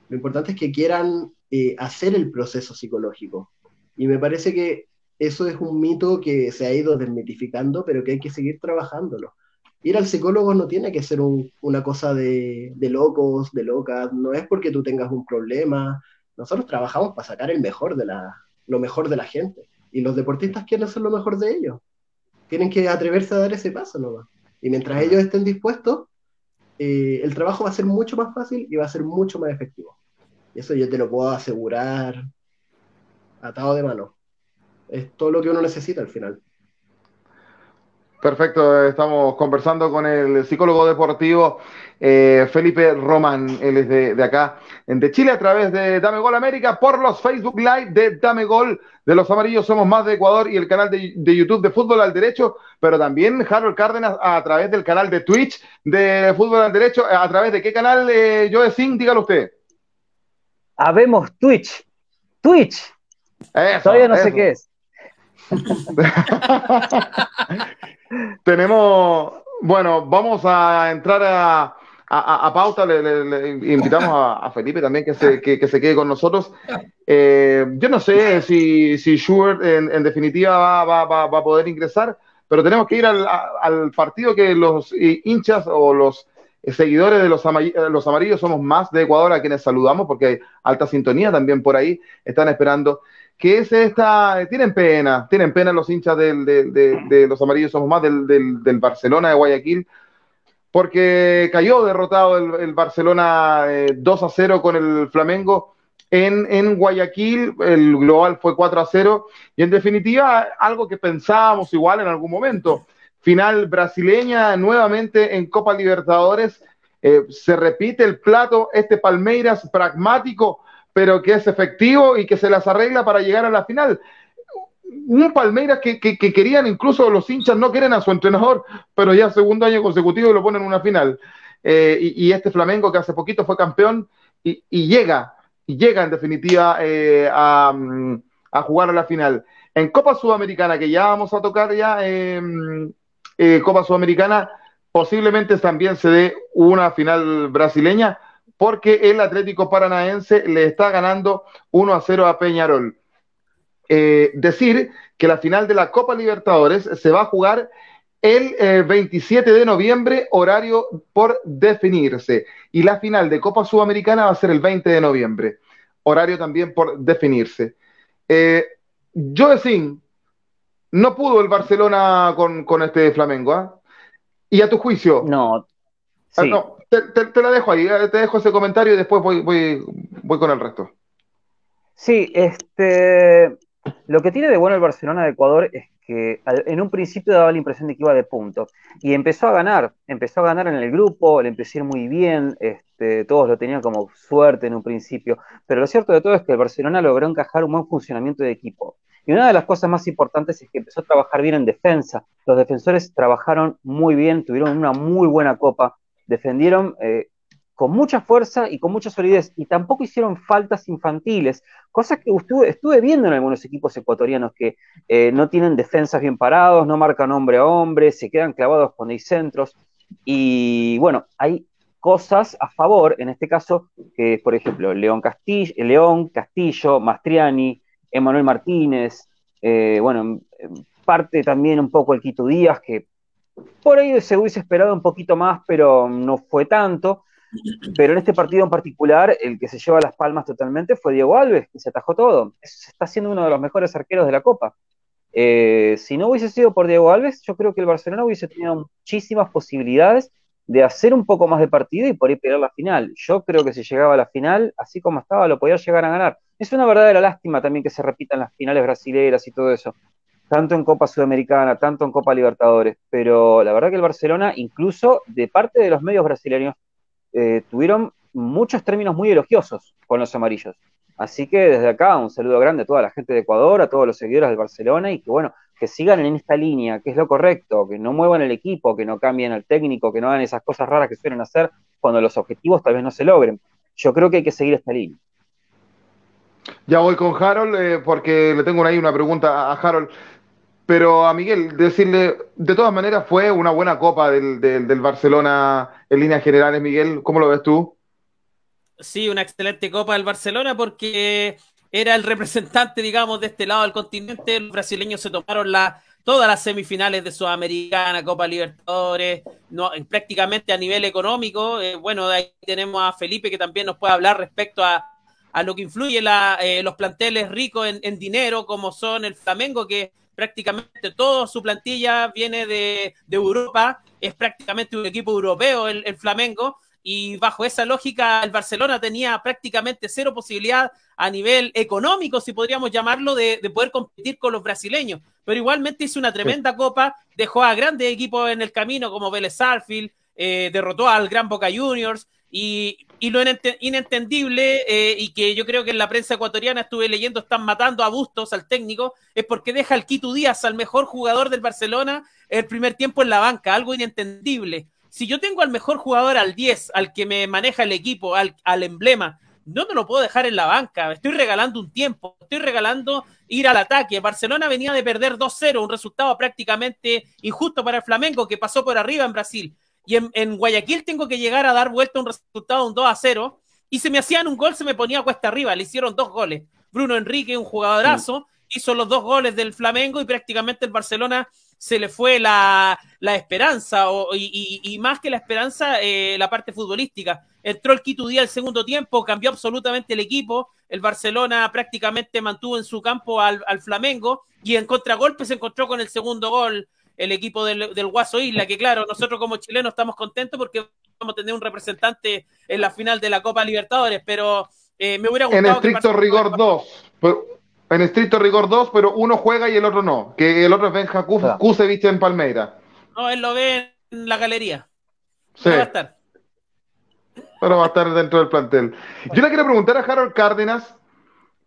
Lo importante es que quieran eh, hacer el proceso psicológico. Y me parece que eso es un mito que se ha ido desmitificando, pero que hay que seguir trabajándolo. Ir al psicólogo no tiene que ser un, una cosa de, de, locos, de locas, no es porque tú tengas un problema. Nosotros trabajamos para sacar el mejor de la, lo mejor de la gente. Y los deportistas quieren hacer lo mejor de ellos tienen que atreverse a dar ese paso nomás. Y mientras ellos estén dispuestos, eh, el trabajo va a ser mucho más fácil y va a ser mucho más efectivo. Y eso yo te lo puedo asegurar atado de mano. Es todo lo que uno necesita al final. Perfecto, estamos conversando con el psicólogo deportivo eh, Felipe Román, él es de, acá, de Chile, a través de Dame Gol América, por los Facebook Live de Dame Gol de los Amarillos Somos Más de Ecuador y el canal de, YouTube de Fútbol al Derecho, pero también Harold Cárdenas a través del canal de Twitch de Fútbol al Derecho, a través de qué canal, eh, Joe Singh, dígalo usted. Habemos Twitch, Twitch. Todavía no sé qué es. Tenemos, bueno, vamos a entrar a, pauta, le, invitamos a, Felipe también que se, que, se quede con nosotros. Eh, yo no sé si, si Schubert en, definitiva va, va, va, a poder ingresar, pero tenemos que ir al, al partido que los hinchas o los seguidores de los, los amarillos somos más de Ecuador a quienes saludamos porque hay alta sintonía también por ahí, están esperando que es esta, tienen pena, tienen pena los hinchas de, los amarillos somos más del, Barcelona de Guayaquil, porque cayó derrotado el, Barcelona 2 eh, a 0 con el Flamengo en, en, Guayaquil, el global fue 4 a 0, y en definitiva algo que pensábamos igual en algún momento, final brasileña nuevamente en Copa Libertadores, eh, se repite el plato, este Palmeiras pragmático, pero que es efectivo y que se las arregla para llegar a la final. Un Palmeiras que, querían, incluso los hinchas no quieren a su entrenador, pero ya segundo año consecutivo lo ponen en una final. Eh, y, este Flamengo que hace poquito fue campeón y, llega, y llega en definitiva eh, a, jugar a la final. En Copa Sudamericana, que ya vamos a tocar ya, em, eh, Copa Sudamericana, posiblemente también se dé una final brasileña, porque el Atlético Paranaense le está ganando 1 a 0 a Peñarol. Eh, decir que la final de la Copa Libertadores se va a jugar el 27 eh, de noviembre, horario por definirse. Y la final de Copa Sudamericana va a ser el 20 de noviembre, horario también por definirse. Eh, no pudo el Barcelona con, este Flamengo, ¿ah? Y a tu juicio. No. Ah, no te, la dejo ahí, eh, te dejo ese comentario y después voy, voy, voy con el resto. Sí, este, lo que tiene de bueno el Barcelona de Ecuador es que en un principio daba la impresión de que iba de punto y empezó a ganar, empezó a ganar en el grupo, le empezó a ir muy bien, este, todos lo tenían como suerte en un principio, pero lo cierto de todo es que el Barcelona logró encajar un buen funcionamiento de equipo. Y una de las cosas más importantes es que empezó a trabajar bien en defensa. Los defensores trabajaron muy bien, tuvieron una muy buena copa, defendieron eh, con mucha fuerza y con mucha solidez, y tampoco hicieron faltas infantiles, cosas que estuve, viendo en algunos equipos ecuatorianos que eh, no tienen defensas bien parados, no marcan hombre a hombre, se quedan clavados cuando hay centros, y bueno, hay cosas a favor, en este caso, que por ejemplo, León Castillo, León, Castillo Mastriani, Emanuel Martínez, eh, bueno, parte también un poco el Quito Díaz, que por ahí se hubiese esperado un poquito más, pero no fue tanto. Pero en este partido en particular, el que se lleva las palmas totalmente fue Diego Alves, que se atajó todo. Está siendo uno de los mejores arqueros de la Copa. Eh, si no hubiese sido por Diego Alves, yo creo que el Barcelona hubiese tenido muchísimas posibilidades de hacer un poco más de partido y por ahí pelear la final. Yo creo que si llegaba a la final, así como estaba, lo podía llegar a ganar. Es una verdadera lástima también que se repitan las finales brasileras y todo eso tanto en Copa Sudamericana, tanto en Copa Libertadores, pero la verdad que el Barcelona, incluso de parte de los medios brasileños, eh, tuvieron muchos términos muy elogiosos con los amarillos. Así que desde acá un saludo grande a toda la gente de Ecuador, a todos los seguidores del Barcelona y que bueno, que sigan en esta línea, que es lo correcto, que no muevan el equipo, que no cambien al técnico, que no hagan esas cosas raras que suelen hacer cuando los objetivos tal vez no se logren. Yo creo que hay que seguir esta línea. Ya voy con Harold, eh, porque le tengo ahí una pregunta a Harold. Pero a Miguel, decirle, de todas maneras fue una buena copa del, del, Barcelona en líneas generales, Miguel, ¿cómo lo ves tú? Sí, una excelente copa del Barcelona porque era el representante, digamos, de este lado del continente. Los brasileños se tomaron la, todas las semifinales de Sudamericana, Copa Libertadores, no, prácticamente a nivel económico. Eh, bueno, de ahí tenemos a Felipe que también nos puede hablar respecto a, a lo que influye la, eh, los planteles ricos en, en, dinero, como son el Flamengo, que prácticamente toda su plantilla viene de, Europa, es prácticamente un equipo europeo el, Flamengo, y bajo esa lógica el Barcelona tenía prácticamente cero posibilidad a nivel económico, si podríamos llamarlo, de, poder competir con los brasileños. Pero igualmente hizo una tremenda copa, dejó a grandes equipos en el camino como Vélez Arfield, eh, derrotó al Gran Boca Juniors y, lo inentendible eh, y que yo creo que en la prensa ecuatoriana estuve leyendo están matando a Bustos al técnico es porque deja al Quito Díaz al mejor jugador del Barcelona el primer tiempo en la banca, algo inentendible. Si yo tengo al mejor jugador al 10, al que me maneja el equipo, al, al emblema, no me lo puedo dejar en la banca. Estoy regalando un tiempo, estoy regalando ir al ataque. Barcelona venía de perder 2-0, un resultado prácticamente injusto para el Flamengo que pasó por arriba en Brasil. Y en, Guayaquil tengo que llegar a dar vuelta un resultado, un 2-0. Y se me hacían un gol, se me ponía cuesta arriba. Le hicieron dos goles. Bruno Enrique, un jugadorazo, hizo los dos goles del Flamengo y prácticamente el Barcelona se le fue la, esperanza y, más que la esperanza, eh, la parte futbolística. Entró el Quito Día el segundo tiempo, cambió absolutamente el equipo. El Barcelona prácticamente mantuvo en su campo al, Flamengo y en contragolpe se encontró con el segundo gol el equipo del, del, Guaso Isla, que claro, nosotros como chilenos estamos contentos porque vamos a tener un representante en la final de la Copa Libertadores, pero eh, me hubiera gustado... En estricto rigor 2, en estricto rigor 2, pero uno juega y el otro no, que el otro es Benja Kusevich en Palmeira. No, él lo ve en la galería. Sí. va a estar pero va a estar dentro del plantel. Yo le quiero preguntar a Harold Cárdenas,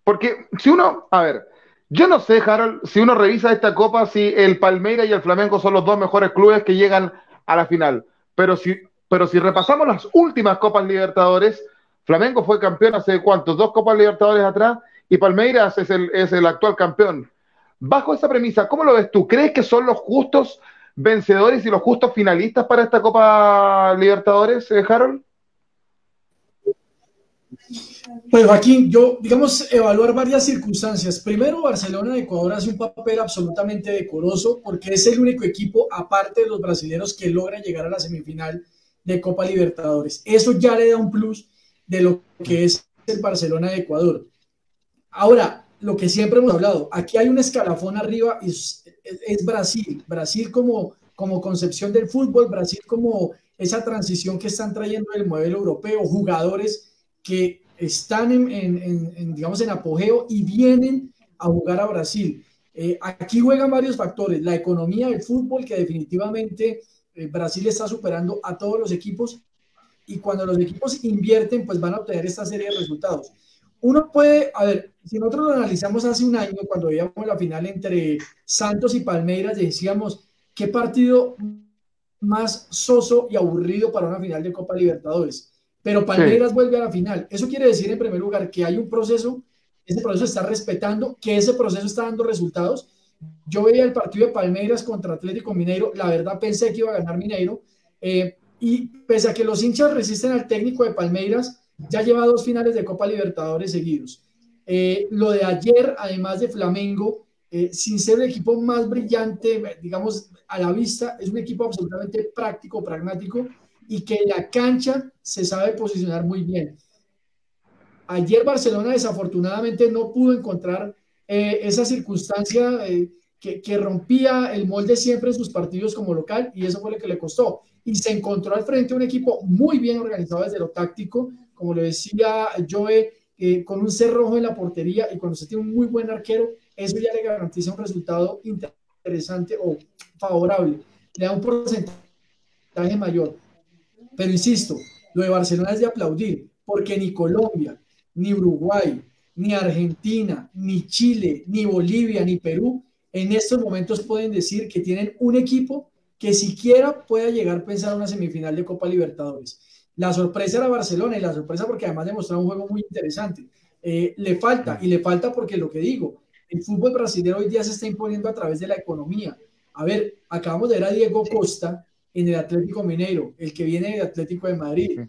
porque si uno, a ver, yo no sé, Harold, si uno revisa esta copa, si el Palmeira y el Flamengo son los dos mejores clubes que llegan a la final. Pero si, pero si repasamos las últimas Copas Libertadores, Flamengo fue campeón hace cuántos, dos Copas Libertadores atrás, y Palmeiras es el, es el actual campeón. Bajo esa premisa, ¿cómo lo ves tú? ¿Crees que son los justos vencedores y los justos finalistas para esta Copa Libertadores, eh, Harold? Pues Joaquín, yo, digamos, evaluar varias circunstancias. Primero, Barcelona de Ecuador hace un papel absolutamente decoroso porque es el único equipo, aparte de los brasileños, que logra llegar a la semifinal de Copa Libertadores. Eso ya le da un plus de lo que es el Barcelona de Ecuador. Ahora, lo que siempre hemos hablado, aquí hay un escalafón arriba, es, es Brasil. Brasil como, como concepción del fútbol, Brasil como esa transición que están trayendo el modelo europeo, jugadores que están en, digamos, en apogeo y vienen a jugar a Brasil. Eh, aquí juegan varios factores, la economía del fútbol, que definitivamente eh, Brasil está superando a todos los equipos y cuando los equipos invierten, pues van a obtener esta serie de resultados. Uno puede, a ver, si nosotros lo analizamos hace un año, cuando veíamos la final entre Santos y Palmeiras, decíamos, ¿qué partido más soso y aburrido para una final de Copa Libertadores? Pero Palmeiras vuelve a la final. Eso quiere decir, en primer lugar, que hay un proceso, ese proceso está respetando, que ese proceso está dando resultados. Yo veía el partido de Palmeiras contra Atlético Mineiro, la verdad pensé que iba a ganar Mineiro, eh, y pese a que los hinchas resisten al técnico de Palmeiras, ya lleva dos finales de Copa Libertadores seguidos. Eh, lo de ayer, además de Flamengo, eh, sin ser el equipo más brillante, digamos, a la vista, es un equipo absolutamente práctico, pragmático, y que la cancha se sabe posicionar muy bien. Ayer Barcelona desafortunadamente no pudo encontrar eh, esa circunstancia eh, que, que, rompía el molde siempre en sus partidos como local y eso fue lo que le costó. Y se encontró al frente un equipo muy bien organizado desde lo táctico, como le decía Joe, eh, con un cerrojo en la portería y cuando se tiene un muy buen arquero, eso ya le garantiza un resultado interesante o favorable, le da un porcentaje mayor. Pero insisto, lo de Barcelona es de aplaudir, porque ni Colombia, ni Uruguay, ni Argentina, ni Chile, ni Bolivia, ni Perú, en estos momentos pueden decir que tienen un equipo que siquiera pueda llegar a pensar una semifinal de Copa Libertadores. La sorpresa era Barcelona y la sorpresa porque además demostró un juego muy interesante. Eh, le falta, y le falta porque lo que digo, el fútbol brasileño hoy día se está imponiendo a través de la economía. A ver, acabamos de ver a Diego Costa, en el Atlético Mineiro, el que viene del Atlético de Madrid.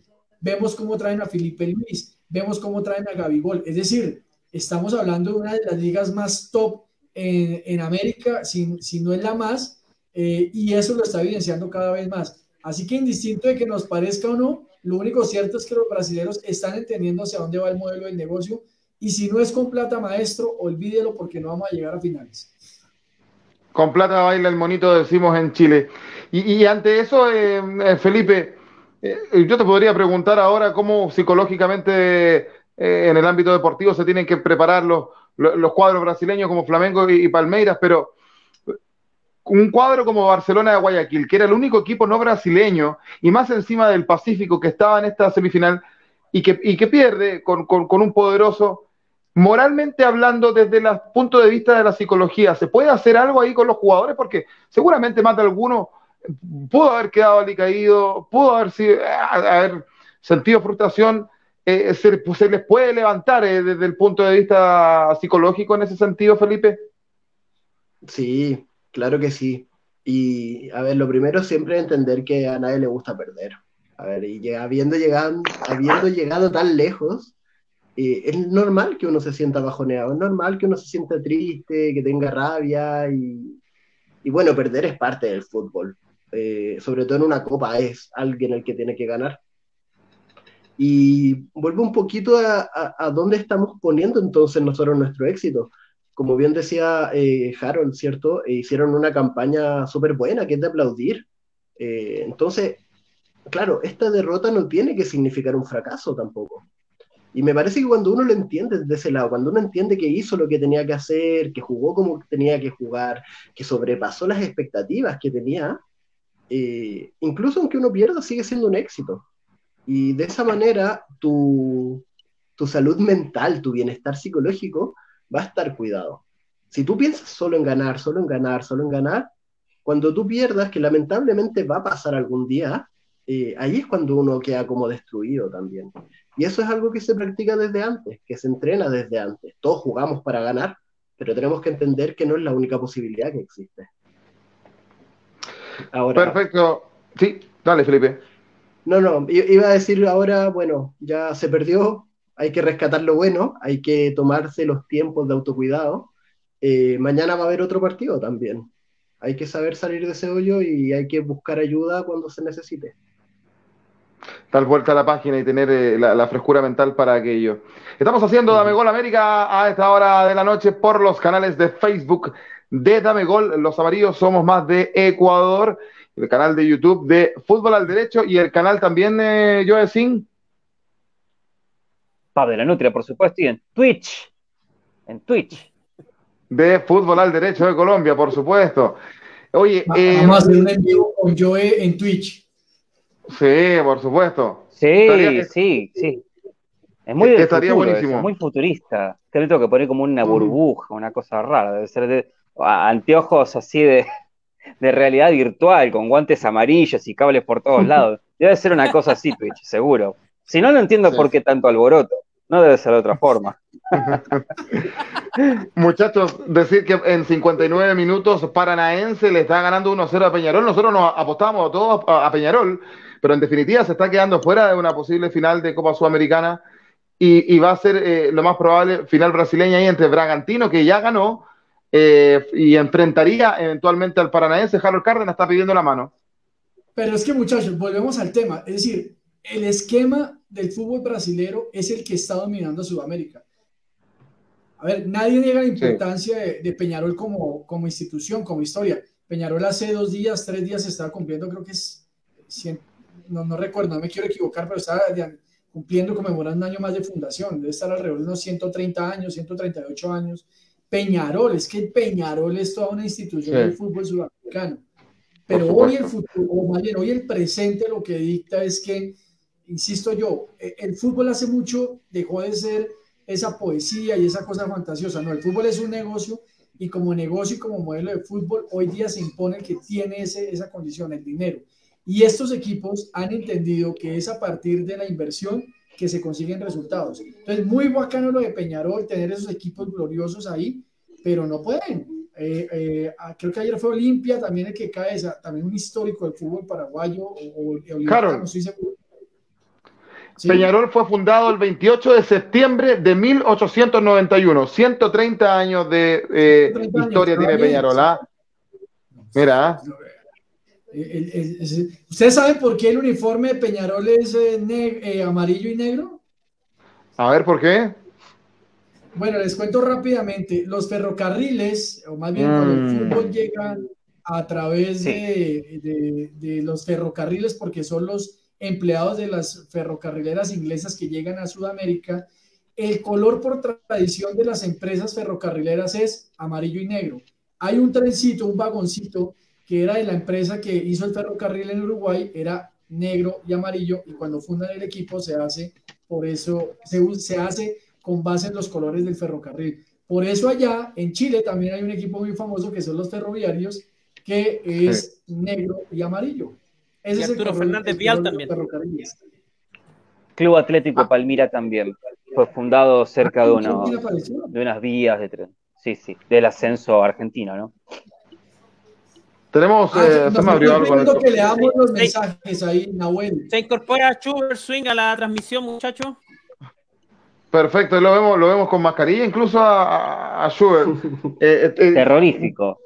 Vemos cómo traen a Felipe Luis, vemos cómo traen a Gabigol. Es decir, estamos hablando de una de las ligas más top en, en América, si, si, no es la más, eh, y eso lo está evidenciando cada vez más. Así que indistinto de que nos parezca o no, lo único cierto es que los brasileños están entendiendo hacia dónde va el modelo del negocio, y si no es con plata maestro, olvídelo porque no vamos a llegar a finales. Con plata baila el monito, decimos en Chile. Y, ante eso, eh, eh, Felipe, Eh, yo te podría preguntar ahora cómo psicológicamente en el ámbito deportivo se tienen que preparar los, los, cuadros brasileños como Flamengo y, Palmeiras, pero un cuadro como Barcelona de Guayaquil, que era el único equipo no brasileño y más encima del Pacífico que estaba en esta semifinal y que, y que pierde con, con, un poderoso, moralmente hablando desde el punto de vista de la psicología, ¿se puede hacer algo ahí con los jugadores? Porque seguramente más de alguno pudo haber quedado caído, pudo haber, sido, haber sentido frustración. Eh, se, les puede levantar eh, desde el punto de vista psicológico en ese sentido, Felipe? Sí, claro que sí. Y a ver, lo primero siempre es entender que a nadie le gusta perder. A ver, y habiendo llegado, habiendo llegado tan lejos, eh, es normal que uno se sienta bajoneado, es normal que uno se sienta triste, que tenga rabia y bueno, perder es parte del fútbol. Eh, sobre todo en una copa, es alguien el que tiene que ganar. Y vuelvo un poquito a, dónde estamos poniendo entonces nosotros nuestro éxito. Como bien decía eh, Harold, ¿cierto? E hicieron una campaña súper buena, que es de aplaudir. Eh, entonces, claro, esta derrota no tiene que significar un fracaso tampoco. Y me parece que cuando uno lo entiende desde ese lado, cuando uno entiende que hizo lo que tenía que hacer, que jugó como tenía que jugar, que sobrepasó las expectativas que tenía, eh, incluso aunque uno pierda, sigue siendo un éxito. Y de esa manera, tu, tu salud mental, tu bienestar psicológico va a estar cuidado. Si tú piensas solo en ganar, solo en ganar, solo en ganar, cuando tú pierdas, que lamentablemente va a pasar algún día, eh, ahí es cuando uno queda como destruido también. Y eso es algo que se practica desde antes, que se entrena desde antes. Todos jugamos para ganar, pero tenemos que entender que no es la única posibilidad que existe. Perfecto. Sí, dale, Felipe. No, no, iba a decir ahora, bueno, ya se perdió, hay que rescatar lo bueno, hay que tomarse los tiempos de autocuidado. Eh, mañana va a haber otro partido también. Hay que saber salir de ese hoyo y hay que buscar ayuda cuando se necesite. Dar vuelta a la página y tener eh, la, frescura mental para aquello. Estamos haciendo Dame Gol América a esta hora de la noche por los canales de Facebook de Dame Gol. Los amarillos somos más de Ecuador. El canal de YouTube de Fútbol al Derecho y el canal también de Joe Sin. de la Nutria, por supuesto, y en Twitch. En Twitch. De Fútbol al Derecho de Colombia, por supuesto. Oye, vamos a eh, hacer un envío con Joe en Twitch. Sí, por supuesto. Sí, sí, sí. Es muy, Estaría buenísimo. muy futurista. Te tengo que poner como una burbuja, una cosa rara. Debe ser de, anteojos así de, de realidad virtual, con guantes amarillos y cables por todos lados. Debe ser una cosa así, Twitch, seguro. Si no, no entiendo por qué tanto alboroto. No debe ser de otra forma. Muchachos, decir que en 59 minutos Paranaense le está ganando 1-0 a Peñarol. Nosotros nos apostamos todos a Peñarol, pero en definitiva se está quedando fuera de una posible final de Copa Sudamericana y, va a ser eh, lo más probable final brasileña ahí entre Bragantino, que ya ganó, eh, y enfrentaría eventualmente al paranaense. Harold Cárdenas está pidiendo la mano. Pero es que muchachos, volvemos al tema. Es decir, el esquema del fútbol brasilero es el que está dominando Sudamérica. A ver, nadie niega la importancia de, Peñarol como, como institución, como historia. Peñarol hace dos días, tres días estaba cumpliendo, creo que es, no, no recuerdo, no me quiero equivocar, pero estaba cumpliendo, conmemorando un año más de fundación. Debe estar alrededor de unos 130 años, 138 años. Peñarol, es que Peñarol es toda una institución del fútbol sudamericano. Pero hoy el futuro, o más bien hoy el presente lo que dicta es que, insisto yo, e, el fútbol hace mucho dejó de ser esa poesía y esa cosa fantasiosa. No, el fútbol es un negocio y como negocio y como modelo de fútbol, hoy día se impone que tiene ese, esa condición, el dinero. Y estos equipos han entendido que es a partir de la inversión que se consiguen resultados. Entonces, muy bacano lo de Peñarol, tener esos equipos gloriosos ahí, pero no pueden. Eh, eh, ah, creo que ayer fue Olimpia, también el que cae, esa, también un histórico del fútbol paraguayo. O, claro. Peñarol fue fundado el 28 de septiembre de 1891. 130 años de eh, historia tiene Peñarol. ¿ah? Mira. ¿ah? ¿Ustedes saben por qué el uniforme de Peñarol es eh, eh, amarillo y negro? A ver, ¿por qué? Bueno, les cuento rápidamente. Los ferrocarriles, o más bien cuando el mm. fútbol llega a través de, los ferrocarriles, porque son los empleados de las ferrocarrileras inglesas que llegan a Sudamérica, el color por tradición de las empresas ferrocarrileras es amarillo y negro. Hay un trencito, un vagoncito que era de la empresa que hizo el ferrocarril en Uruguay, era negro y amarillo, y cuando fundan el equipo se hace, por eso, se, se hace con base en los colores del ferrocarril. Por eso allá en Chile también hay un equipo muy famoso que son los ferroviarios, que es negro y amarillo. Ese es Arturo Fernández Vial también. Club Atlético ah. Palmira también. Fue fundado cerca de, uno, de unas vías de tren. Sí, sí, del ascenso argentino, ¿no? Tenemos, ah, eh, se me abrió algo. que leamos los mensajes ahí, Nahuel. Se incorpora Schubert Swing a la transmisión, muchachos. Perfecto, lo vemos, lo vemos con mascarilla, incluso a, a Schubert. Eh, eh, terrorífico.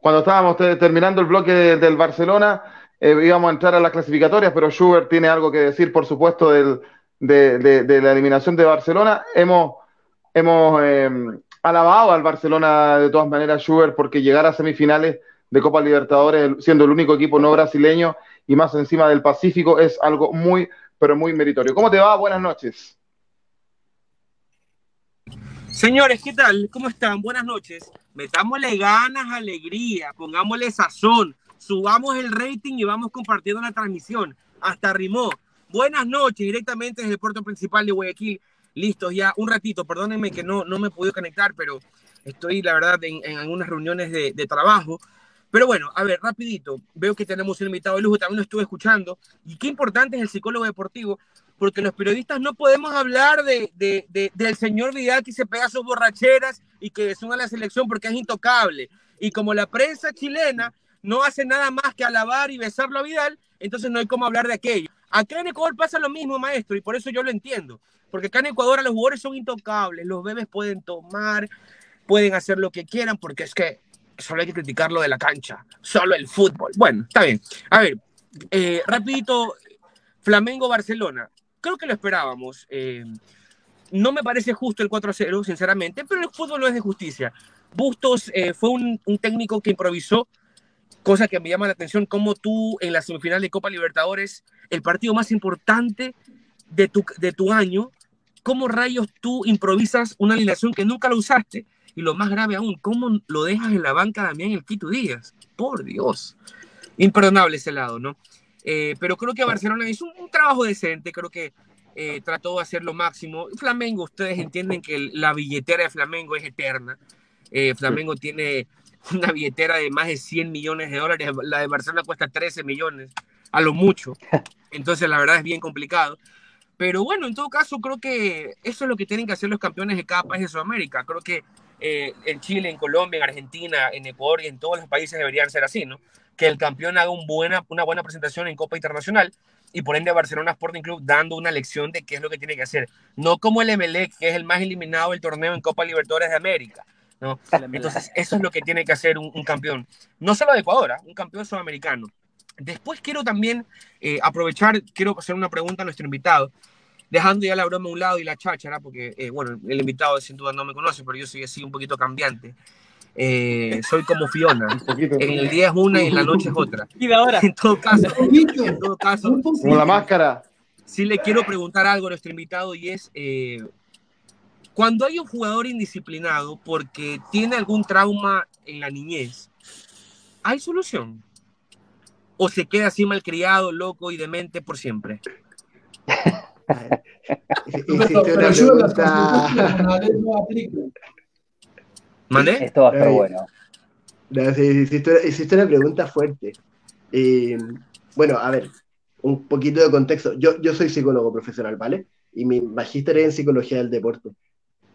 Cuando, Estábamos, terminando el bloque del Barcelona, íbamos a entrar a las clasificatorias, pero Schubert tiene algo que decir, por supuesto, del, de, de, la eliminación de Barcelona. Hemos, hemos alabado al Barcelona de todas maneras, Schubert, porque llegar a semifinales de Copa Libertadores, siendo el único equipo no brasileño y más encima del Pacífico, es algo muy, pero muy meritorio. ¿Cómo te va? Buenas noches. Señores, ¿qué tal? ¿Cómo están? Buenas noches. Metámosle ganas, alegría, pongámosle sazón, subamos el rating y vamos compartiendo la transmisión. Hasta rimó. Buenas noches, directamente desde el puerto principal de Guayaquil listos ya un ratito. Perdónenme que no, no me he podido conectar, pero estoy, la verdad, en, en algunas reuniones de, de, trabajo. Pero bueno, a ver, rapidito. Veo que tenemos un invitado de lujo, también lo estuve escuchando. Y qué importante es el psicólogo deportivo, porque los periodistas no podemos hablar de, de, del señor Vidal que se pega sus borracheras y que suma a la selección porque es intocable. Y como la prensa chilena no hace nada más que alabar y besarlo a Vidal, entonces no hay cómo hablar de aquello. Acá en Ecuador pasa lo mismo, maestro, y por eso yo lo entiendo. Porque acá en Ecuador los jugadores son intocables, los bebés pueden tomar, pueden hacer lo que quieran, porque es que solo hay que criticarlo de la cancha, solo el fútbol. Bueno, está bien. A ver, eh, rapidito, Flamengo-Barcelona. Creo que lo esperábamos. Eh, no me parece justo el 4-0, sinceramente, pero el fútbol no es de justicia. Bustos eh, fue un, un, técnico que improvisó, cosa que me llama la atención, como tú en la semifinal de Copa Libertadores, el partido más importante de tu, de tu año, ¿cómo rayos tú improvisas una alineación que nunca la usaste? Y lo más grave aún, ¿cómo lo dejas en la banca Damián el Quito Díaz? Por Dios. Imperdonable ese lado, ¿no? Eh, pero creo que Barcelona hizo un, trabajo decente, creo que eh, trató de hacer lo máximo. Flamengo, ustedes entienden que la billetera de Flamengo es eterna. Eh, Flamengo tiene una billetera de más de 100 millones de dólares, la de Barcelona cuesta 13 millones, a lo mucho. Entonces, la verdad es bien complicado. Pero bueno, en todo caso, creo que eso es lo que tienen que hacer los campeones de cada país de Sudamérica. Creo que eh, en Chile, en Colombia, en Argentina, en Ecuador y en todos los países deberían ser así, ¿no? Que el campeón haga un buena, una buena presentación en Copa Internacional y por ende Barcelona Sporting Club dando una lección de qué es lo que tiene que hacer. No como el MLE, que es el más eliminado del torneo en Copa Libertadores de América. ¿no? Entonces, eso es lo que tiene que hacer un, campeón. No solo de Ecuador, ¿ah? un campeón sudamericano. Después quiero también eh, aprovechar, quiero hacer una pregunta a nuestro invitado, dejando ya la broma a un lado y la cháchara, porque, eh, bueno, el invitado sin duda no me conoce, pero yo soy así un poquito cambiante. Eh, soy como Fiona. En el día es una y en la noche es otra. Y ahora. En todo caso, en todo caso. Como la máscara. Sí le quiero preguntar algo a nuestro invitado y es, cuando hay un jugador indisciplinado porque tiene algún trauma en la niñez, ¿hay solución? O se queda así malcriado, loco y demente por siempre? ¿Mande? Esto va a estar bueno. hiciste, una pregunta fuerte. Eh, bueno, a ver, un poquito de contexto. Yo, yo soy psicólogo profesional, ¿vale? Y mi magíster es en psicología del deporte.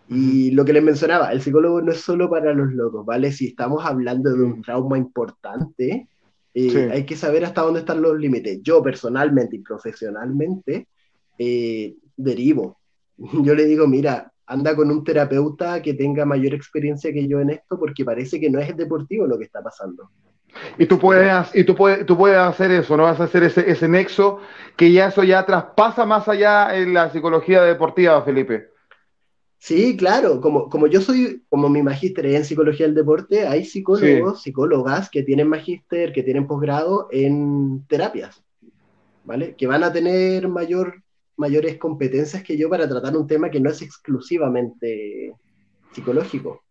Y lo que les mencionaba, el psicólogo no es solo para los locos, ¿vale? Si estamos hablando de un trauma importante, eh, hay que saber hasta dónde están los límites. Yo personalmente y profesionalmente eh, derivo. Yo le digo, mira, anda con un terapeuta que tenga mayor experiencia que yo en esto porque parece que no es deportivo lo que está pasando. Y tú puedes, y tú puedes, tú puedes hacer eso, ¿no? Vas a hacer ese, ese nexo que ya eso ya traspasa más allá en la psicología deportiva, Felipe. Sí, claro, como, como yo soy, como mi magíster en psicología del deporte, hay psicólogos, psicólogas que tienen magíster, que tienen posgrado en terapias. ¿vale? Que van a tener mayor, mayores competencias que yo para tratar un tema que no es exclusivamente psicológico.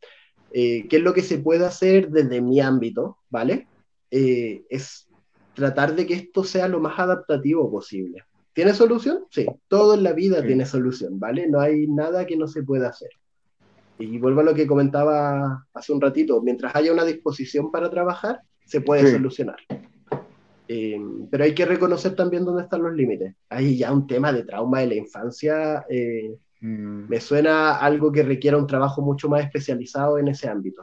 Eh, ¿Qué es lo que se puede hacer desde mi ámbito, ¿vale? Eh, es tratar de que esto sea lo más adaptativo posible. ¿Tiene solución? Sí, todo en la vida tiene solución, ¿vale? No hay nada que no se pueda hacer. Y vuelvo a lo que comentaba hace un ratito, mientras haya una disposición para trabajar, se puede solucionar. Eh, pero hay que reconocer también dónde están los límites. Hay ya un tema de trauma de la infancia. Eh, mm. Me suena algo que requiera un trabajo mucho más especializado en ese ámbito.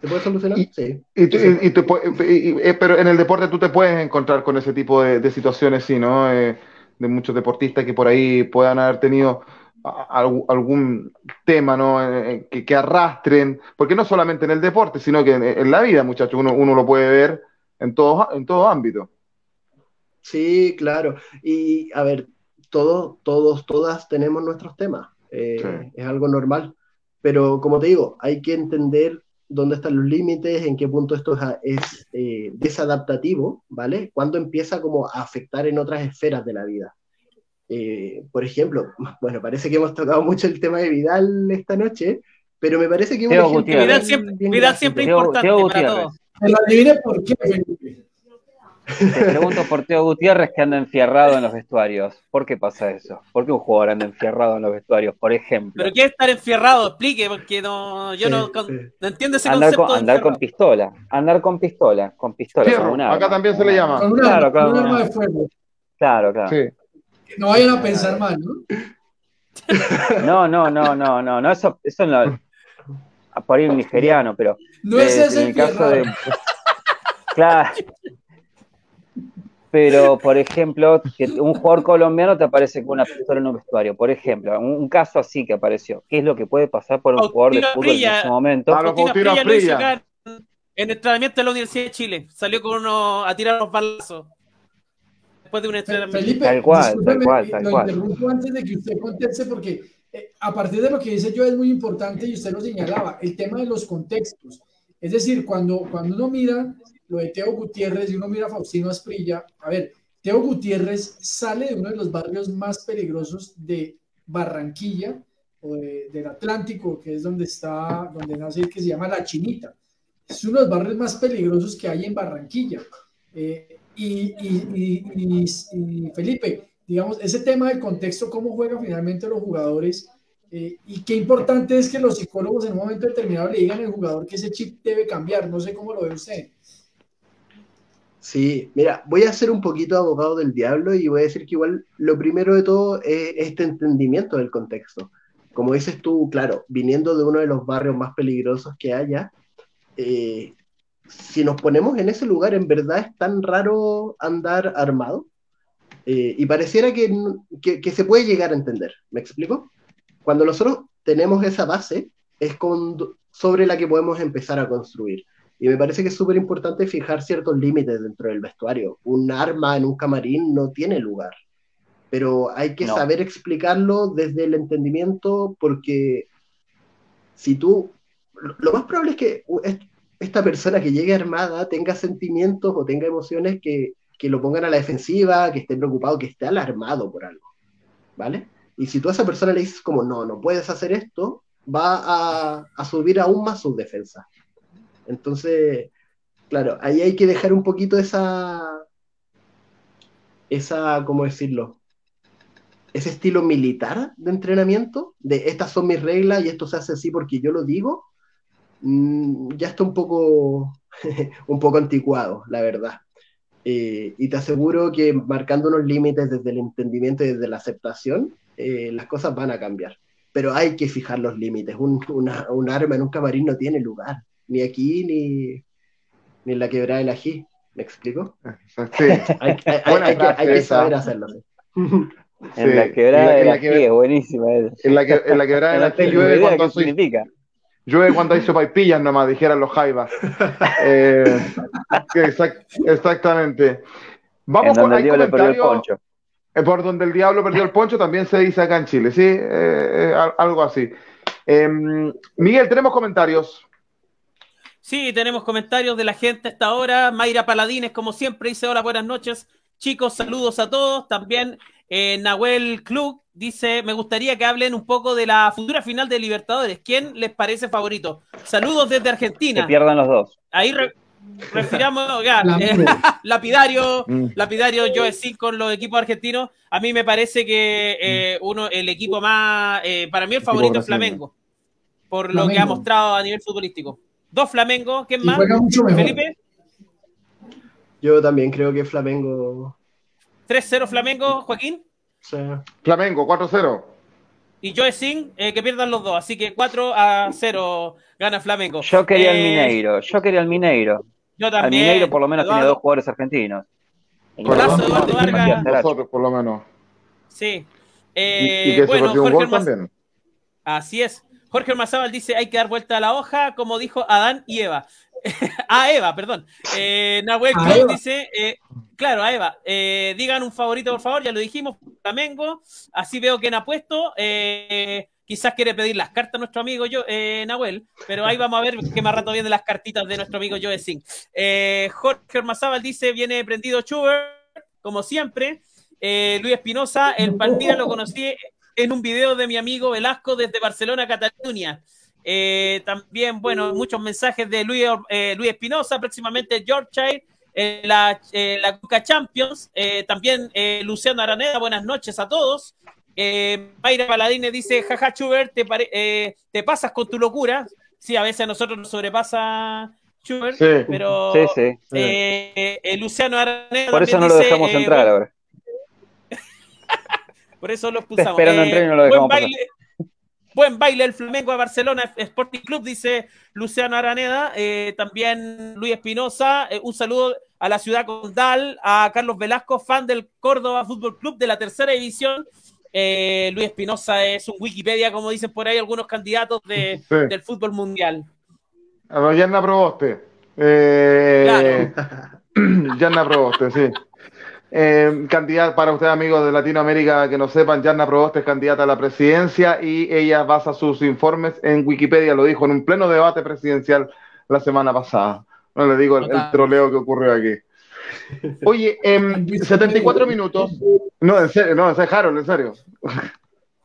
¿Se puede solucionar? sí. Eh, pero en el deporte tú te puedes encontrar con ese tipo de, situaciones, sí, ¿no? de muchos deportistas que por ahí puedan haber tenido algún tema ¿no? que, arrastren, porque no solamente en el deporte, sino que en, la vida, muchachos, uno, uno, lo puede ver en todo, en todo ámbito. Sí, claro. Y a ver, todos, todos, todas tenemos nuestros temas. Eh, es algo normal. Pero como te digo, hay que entender dónde están los límites, en qué punto esto es, eh, desadaptativo, ¿vale? Cuándo empieza como a afectar en otras esferas de la vida. Eh, por ejemplo, bueno, parece que hemos tocado mucho el tema de Vidal esta noche, pero me parece que Vidal siempre, Vidal siempre importante para todos. Pero adivine por qué, Te pregunto por Teo Gutiérrez que anda enfierrado en los vestuarios. ¿Por qué pasa eso? ¿Por qué un jugador anda enfierrado en los vestuarios, por ejemplo? ¿Pero qué es estar enfierrado? Explique, porque no, yo no, entiendo ese andar concepto. Con, andar con pistola, andar con pistola, con pistola. acá también se le llama. claro, claro, un arma de fuego. Claro, claro. Sí. No vayan a pensar mal, ¿no? No, no, no, no, no, no, eso, eso no, por ahí un nigeriano, pero no es ese en el caso de, claro. Pero, por ejemplo, que un jugador colombiano te aparece con una pistola en un vestuario. Por ejemplo, un, caso así que apareció. ¿Qué es lo que puede pasar por un jugador de fútbol en ese momento? A en el entrenamiento de la Universidad de Chile. Salió con uno a tirar los balazos después de un entrenamiento. Felipe, tal cual, tal cual, tal lo cual. interrumpo antes de que usted conteste porque eh, a partir de lo que dice yo es muy importante y usted lo señalaba, el tema de los contextos. Es decir, cuando, cuando uno mira lo de Teo Gutiérrez y uno mira a Faustino Asprilla, a ver, Teo Gutiérrez sale de uno de los barrios más peligrosos de Barranquilla o del Atlántico, que es donde está, donde nace, que se llama La Chinita. Es uno de los barrios más peligrosos que hay en Barranquilla. Eh, y, Felipe, digamos, ese tema del contexto, cómo juegan finalmente los jugadores eh, y qué importante es que los psicólogos en un momento determinado le digan al jugador que ese chip debe cambiar. No sé cómo lo ve usted. Sí, mira, voy a ser un poquito abogado del diablo y voy a decir que igual lo primero de todo es este entendimiento del contexto. Como dices tú, claro, viniendo de uno de los barrios más peligrosos que haya, eh, si nos ponemos en ese lugar, en verdad es tan raro andar armado eh, y pareciera que, que, se puede llegar a entender. ¿Me explico? Cuando nosotros tenemos esa base, es sobre la que podemos empezar a construir. Y me parece que es súper importante fijar ciertos límites dentro del vestuario. Un arma en un camarín no tiene lugar, pero hay que saber explicarlo desde el entendimiento porque si tú, lo más probable es que esta persona que llegue armada tenga sentimientos o tenga emociones que, que lo pongan a la defensiva, que esté preocupado, que esté alarmado por algo, ¿vale? Y si tú a esa persona le dices como, no, no puedes hacer esto, va a, a subir aún más su defensa. Entonces, claro, ahí hay que dejar un poquito esa, esa, ¿cómo decirlo? Ese estilo militar de entrenamiento, de estas son mis reglas y esto se hace así porque yo lo digo, Mm, ya está un poco, un poco anticuado, la verdad. Eh, y te aseguro que marcando unos límites desde el entendimiento y desde la aceptación, eh, las cosas van a cambiar. Pero hay que fijar los límites. Un, un, arma en un camarín no tiene lugar, ni aquí ni, ni en la quebrada del ají. ¿Me explico? Sí. Hay, que, saber hacerlo. En la quebrada del ají es buenísima. En la, en la quebrada del ají llueve cuando significa? Llueve cuando hay sopaipillas nomás, dijeran los jaivas. Eh, exactamente. Vamos por el diablo perdió el poncho. Eh, por donde el diablo perdió el poncho también se dice acá en Chile, ¿sí? Eh, algo así. Em, Miguel, tenemos comentarios. Sí, tenemos comentarios de la gente hasta ahora. Mayra Paladines, como siempre, dice hola, buenas noches. chicos, saludos a todos. También eh, Nahuel Klug dice, me gustaría que hablen un poco de la futura final de Libertadores. ¿Quién les parece favorito? Saludos desde Argentina. Que pierdan los dos. Ahí refiramos, ya, eh, lapidario, mm. lapidario Joe Sin con los equipos argentinos. A mí me parece que eh, uno, el equipo más, eh, para mí el favorito es Flamengo, por lo que ha mostrado a nivel futbolístico. Dos Flamengo, ¿quién más? Felipe. Yo también creo que Flamengo. 3-0 Flamengo, Joaquín. Sí. Flamengo, 4-0. Y Joe Sin, que pierdan los dos. Así que 4 a 0 gana Flamengo. Yo quería el Mineiro. Yo quería el Mineiro. Yo también. El Mineiro por lo menos tiene dos jugadores argentinos. El Eduardo Vargas. Nosotros, por lo menos. Sí. Eh, y, que bueno, se un gol también. Así es. Jorge Ormazábal dice, hay que dar vuelta a la hoja, como dijo Adán y Eva. a Eva, perdón. Eh, Nahuel dice, eh, claro, a Eva, eh, digan un favorito, por favor, ya lo dijimos, Flamengo, así veo que ha puesto. Quizás quiere pedir las cartas a nuestro amigo yo, Nahuel, pero ahí vamos a ver qué más rato viene las cartitas de nuestro amigo Joe Singh. Jorge Ormazábal dice, viene prendido Schubert, como siempre. Luis Espinosa, el Palmira lo conocí en un video de mi amigo Velasco desde Barcelona, Cataluña. también, bueno, muchos mensajes de Luis, Luis Espinosa, próximamente Yorkshire, la, la Cuca Champions, también Luciano Araneda, buenas noches a todos. Eh, Mayra Paladine dice, jaja, Schubert, te, eh, te pasas con tu locura. Sí, a veces a nosotros nos sobrepasa Schubert, pero sí, eh, eh, Luciano Araneda Por eso no lo dejamos entrar ahora. Por eso lo expulsamos. buen, baile, buen baile el Flamengo a Barcelona Sporting Club, dice Luciano Araneda. también Luis Espinosa. un saludo a la ciudad condal, a Carlos Velasco, fan del Córdoba Fútbol Club de la tercera división. Eh, Luis Espinosa es un Wikipedia, como dicen por ahí algunos candidatos de, del fútbol mundial. A ver, Yanna Proboste. Eh, Yanna Proboste, sí. Eh, candidata para ustedes, amigos de Latinoamérica que no sepan, Yanna Proboste es candidata a la presidencia y ella basa sus informes en Wikipedia, lo dijo en un pleno debate presidencial la semana pasada. No le digo el, el troleo que ocurrió aquí. Oye, en 74 minutos. No, en serio, no, en serio, Harold, en serio.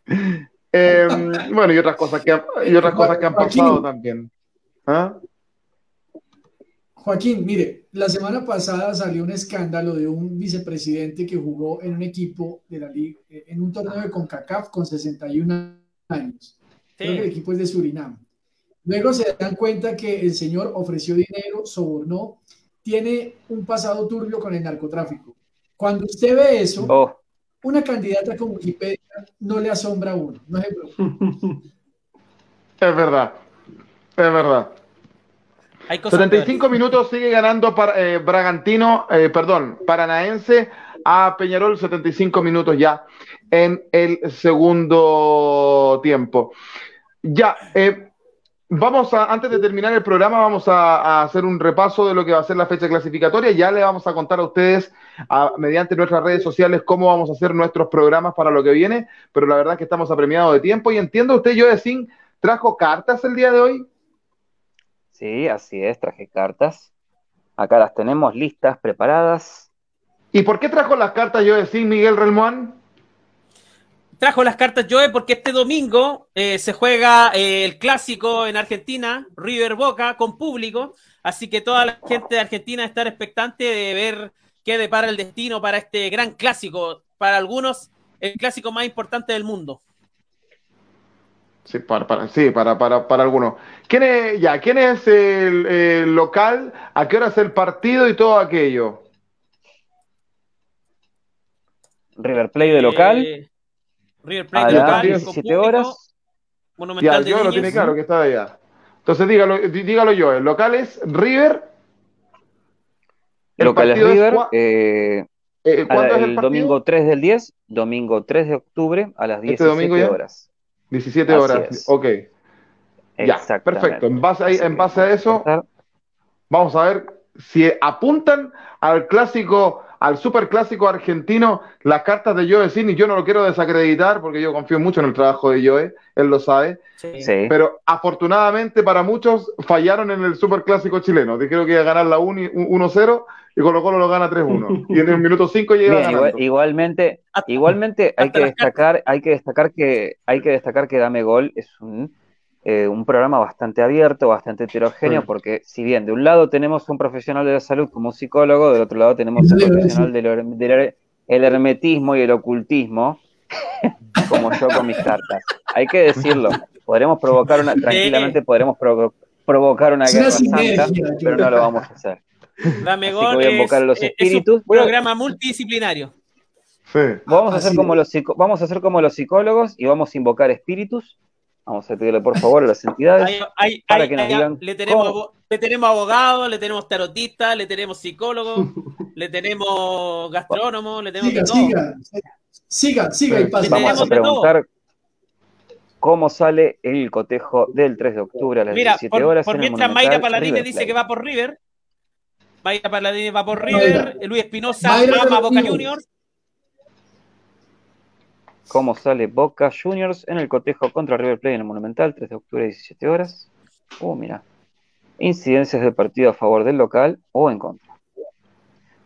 Em, bueno, y otras cosas que, y otras cosas que han pasado también. ¿Ah? Joaquín, mire, la semana pasada salió un escándalo de un vicepresidente que jugó en un equipo de la liga, eh, en un torneo de CONCACAF con 61 años. Creo que el equipo es de Surinam. Luego se dan cuenta que el señor ofreció dinero, sobornó tiene un pasado turbio con el narcotráfico. Cuando usted ve eso, oh. una candidata como Wikipedia no le asombra a uno, no es Es verdad, es verdad. 75 minutos sigue ganando para, eh, Bragantino, eh, perdón, Paranaense a Peñarol 75 minutos ya en el segundo tiempo. Ya, eh, Vamos a, antes de terminar el programa, vamos a, hacer un repaso de lo que va a ser la fecha clasificatoria. Ya le vamos a contar a ustedes, mediante nuestras redes sociales, cómo vamos a hacer nuestros programas para lo que viene. Pero la verdad es que estamos apremiados de tiempo. Y entiendo usted, yo decir, ¿trajo cartas el día de hoy? Sí, así es, traje cartas. Acá las tenemos listas, preparadas. ¿Y por qué trajo las cartas, yo decir, Miguel Relmuán? trajo las cartas Joe porque este domingo eh, se juega eh, el clásico en Argentina, River Boca, con público. Así que toda la gente de Argentina está expectante de ver qué depara el destino para este gran clásico. Para algunos, el clásico más importante del mundo. Sí, para, sí, para, para, para, algunos. ¿Quién es, ya, ¿quién es el, local? ¿A qué hora es el partido y todo aquello? River Play de local. Eh, River Plate local, 17 horas. Monumental ya, yo lo tiene claro que está allá. Entonces dígalo, dígalo yo, el local es River. El local es River. Eh, eh, ¿Cuándo es el, domingo 3 del 10, domingo 3 de octubre a las 17 este horas. 17 horas, ok. Ya, perfecto. En base, a, en base a eso, vamos a ver si apuntan al clásico al superclásico argentino las cartas de Joe Sin, y yo no lo quiero desacreditar porque yo confío mucho en el trabajo de Joe, él lo sabe. Sí. Pero afortunadamente para muchos fallaron en el superclásico chileno. Dijeron que iba a ganar la 1-0 y Colo Colo lo gana 3-1. Y en el minuto 5 llega Bien, igualmente, igualmente hay que destacar, hay que destacar que hay que destacar que Dame Gol es un eh, un programa bastante abierto, bastante heterogéneo, porque si bien de un lado tenemos un profesional de la salud como psicólogo, del otro lado tenemos un profesional del, hermetismo y el ocultismo, como yo con mis cartas. Hay que decirlo, podremos provocar una, tranquilamente podremos provocar una guerra santa, pero no lo vamos a hacer. Dame voy a invocar a los espíritus. un programa multidisciplinario. Vamos, a hacer como los, vamos a hacer como los psicólogos y vamos a invocar espíritus Vamos a pedirle por favor a las entidades para que nos digan. Le tenemos, le tenemos abogados, le tenemos tarotistas, le tenemos psicólogos, le tenemos gastrónomos, le tenemos. Siga, siga, siga, siga y pasa. Vamos a preguntar cómo sale el cotejo del 3 de octubre a las Mira, 17 horas. Por mientras Mayra Paladines dice que va por River. Mayra Paladines va por River. Luis Espinosa va a Boca Juniors cómo sale Boca Juniors en el cotejo contra River Plate en el Monumental, 3 de octubre, 17 horas. Uh, mira. Incidencias del partido a favor del local o en contra.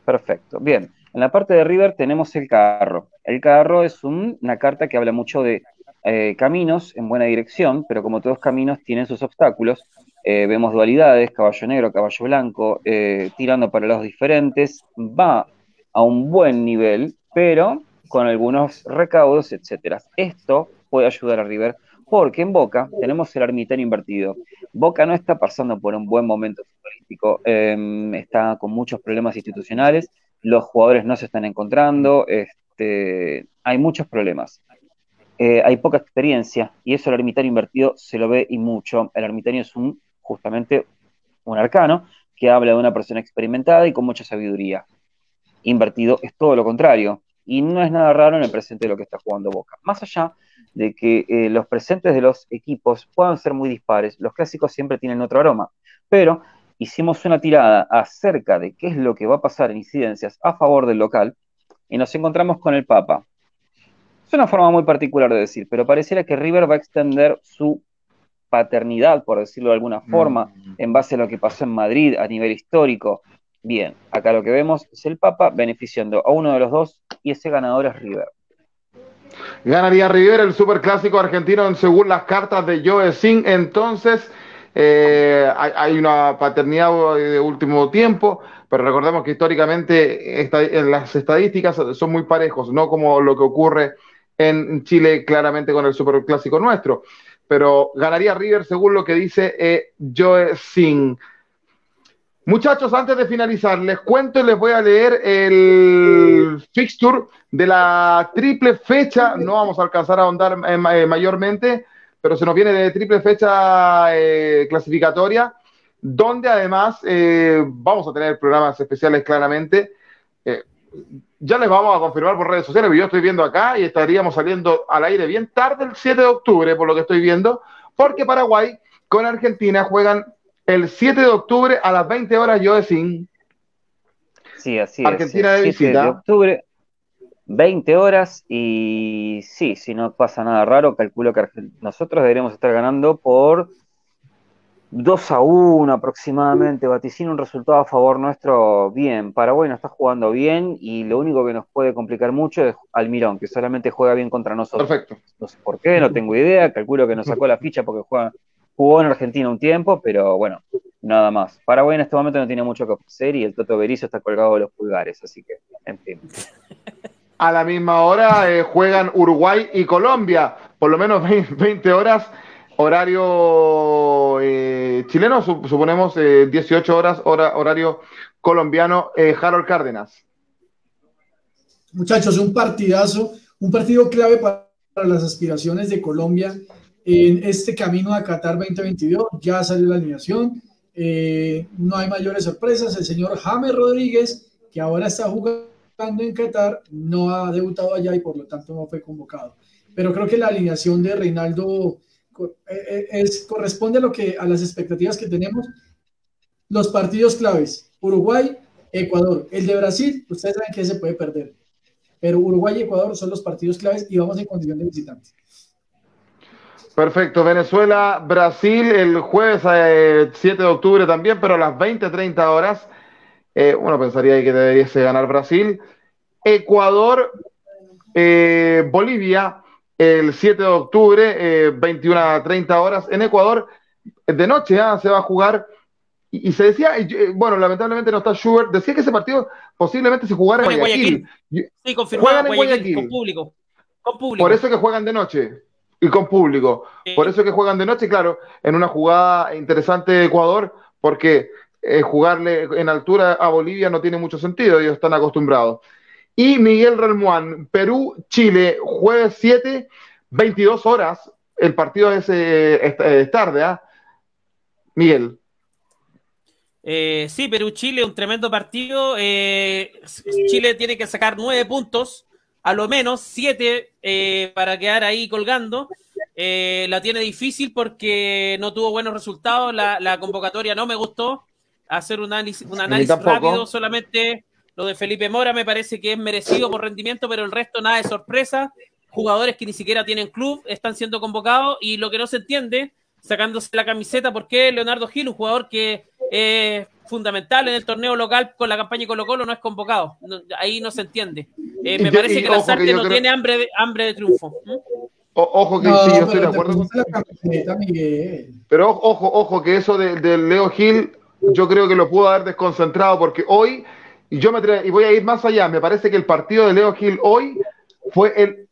Perfecto. Bien. En la parte de River tenemos el carro. El carro es una carta que habla mucho de eh, caminos en buena dirección, pero como todos caminos tienen sus obstáculos. Eh, vemos dualidades, caballo negro, caballo blanco, eh, tirando para lados diferentes. Va a un buen nivel, pero con algunos recaudos, etcétera. Esto puede ayudar a River porque en Boca tenemos el ermitaño invertido. Boca no está pasando por un buen momento futbolístico, em, está con muchos problemas institucionales, los jugadores no se están encontrando, este, hay muchos problemas. Eh, hay poca experiencia y eso el ermitaño invertido se lo ve y mucho. El ermitaño es justamente un arcano que habla de una persona experimentada y con mucha sabiduría. Invertido es todo lo contrario y no es nada raro en el presente de lo que está jugando Boca. Más allá de que eh, los presentes de los equipos puedan ser muy dispares, los clásicos siempre tienen otro aroma, pero hicimos una tirada acerca de qué es lo que va a pasar en incidencias a favor del local y nos encontramos con el Papa. Es una forma muy particular de decir, pero pareciera que River va a extender su paternidad, por decirlo de alguna forma, mm. en base a lo que pasó en Madrid a nivel histórico, Bien, acá lo que vemos es el Papa beneficiando a uno de los dos y ese ganador es River. Ganaría River el superclásico argentino según las cartas de Joe Sin. Entonces, eh, hay, una paternidad de último tiempo, pero recordemos que históricamente en las estadísticas son muy parejos, no como lo que ocurre en Chile claramente con el superclásico nuestro. Pero ganaría River según lo que dice eh, Joe Sin. Muchachos, antes de finalizar, les cuento y les voy a leer el fixture de la triple fecha. No vamos a alcanzar a ahondar eh, eh, mayormente, pero se nos viene de triple fecha eh, clasificatoria, donde además vamos a tener programas especiales claramente. ya les vamos a confirmar por redes sociales, yo estoy viendo acá y estaríamos saliendo al aire bien tarde el 7 de octubre, por lo que estoy viendo, porque Paraguay con Argentina juegan el 7 de octubre a las 20 horas, yo Sí, así Argentina es. de visita. 7 de octubre, 20 horas y sí, si no pasa nada raro, calculo que nosotros deberíamos estar ganando por 2 a 1 aproximadamente, vaticina un resultado a favor nuestro bien. Paraguay no está jugando bien y lo único que nos puede complicar mucho es Almirón, que solamente juega bien contra nosotros. Perfecto. No sé por qué, no tengo idea, calculo que nos sacó la ficha porque juega Jugó en Argentina un tiempo, pero bueno, nada más. Paraguay en este momento no tiene mucho que ofrecer y el Toto Berizzo está colgado de los pulgares, así que, en fin. A la misma hora eh, juegan Uruguay y Colombia, por lo menos 20 horas, horario eh, chileno, suponemos 18 eh, horas, horario colombiano. Harold Cárdenas. Muchachos, un partidazo, un partido clave para las aspiraciones de Colombia en este camino a Qatar 2022. Ya salió la alineación, eh, no hay mayores sorpresas. El señor James Rodríguez, que ahora está jugando en Qatar, no ha debutado allá y por lo tanto no fue convocado. Pero creo que la alineación de Reinaldo eh, eh, es, corresponde a, lo que, a las expectativas que tenemos. Los partidos claves, Uruguay Ecuador. El de Brasil, ustedes saben que se puede perder. Pero Uruguay y Ecuador son los partidos claves y vamos en condición de visitante. Perfecto. Venezuela, Brasil, el jueves 7 eh, de octubre también, pero a las 20, 30 horas. Eh, uno pensaría que debería ganar Brasil. Ecuador, eh, Bolivia, el 7 de octubre, 21 a 30 horas. En Ecuador, de noche ¿ah? se va a jugar. Y, se decía, bueno, lamentablemente no está Schubert, decía que ese partido posiblemente se jugara en Guayaquil. Sí, confirmado, juegan en Guayaquil, Con público. Con público. Por eso que juegan de noche y con público. Por eso que juegan de noche, claro, en una jugada interesante de Ecuador, porque eh, jugarle en altura a Bolivia no tiene mucho sentido, ellos están acostumbrados. Y Miguel Relmuán, Perú, Chile, jueves 7, 22 horas. El partido es, eh, tarde, ¿ah? Miguel. Eh, sí, Perú-Chile, un tremendo partido. Chile tiene que sacar nueve puntos, a lo menos siete para quedar ahí colgando. la tiene difícil porque no tuvo buenos resultados. La, la convocatoria no me gustó hacer un análisis, un análisis rápido, solamente lo de Felipe Mora me parece que es merecido por rendimiento, pero el resto nada de sorpresa. Jugadores que ni siquiera tienen club están siendo convocados y lo que no se entiende, sacándose la camiseta, ¿por qué Leonardo Gil, un jugador que es fundamental en el torneo local con la campaña de Colo Colo, no es convocado? ahí no se entiende. Eh, me parece que la Sarte no tiene hambre de, hambre de triunfo. ojo que sí, yo estoy de acuerdo con... Pero ojo, ojo, que eso de, de Leo Gil yo creo que lo pudo haber desconcentrado porque hoy, y yo me y voy a ir más allá, me parece que el partido de Leo Gil hoy fue el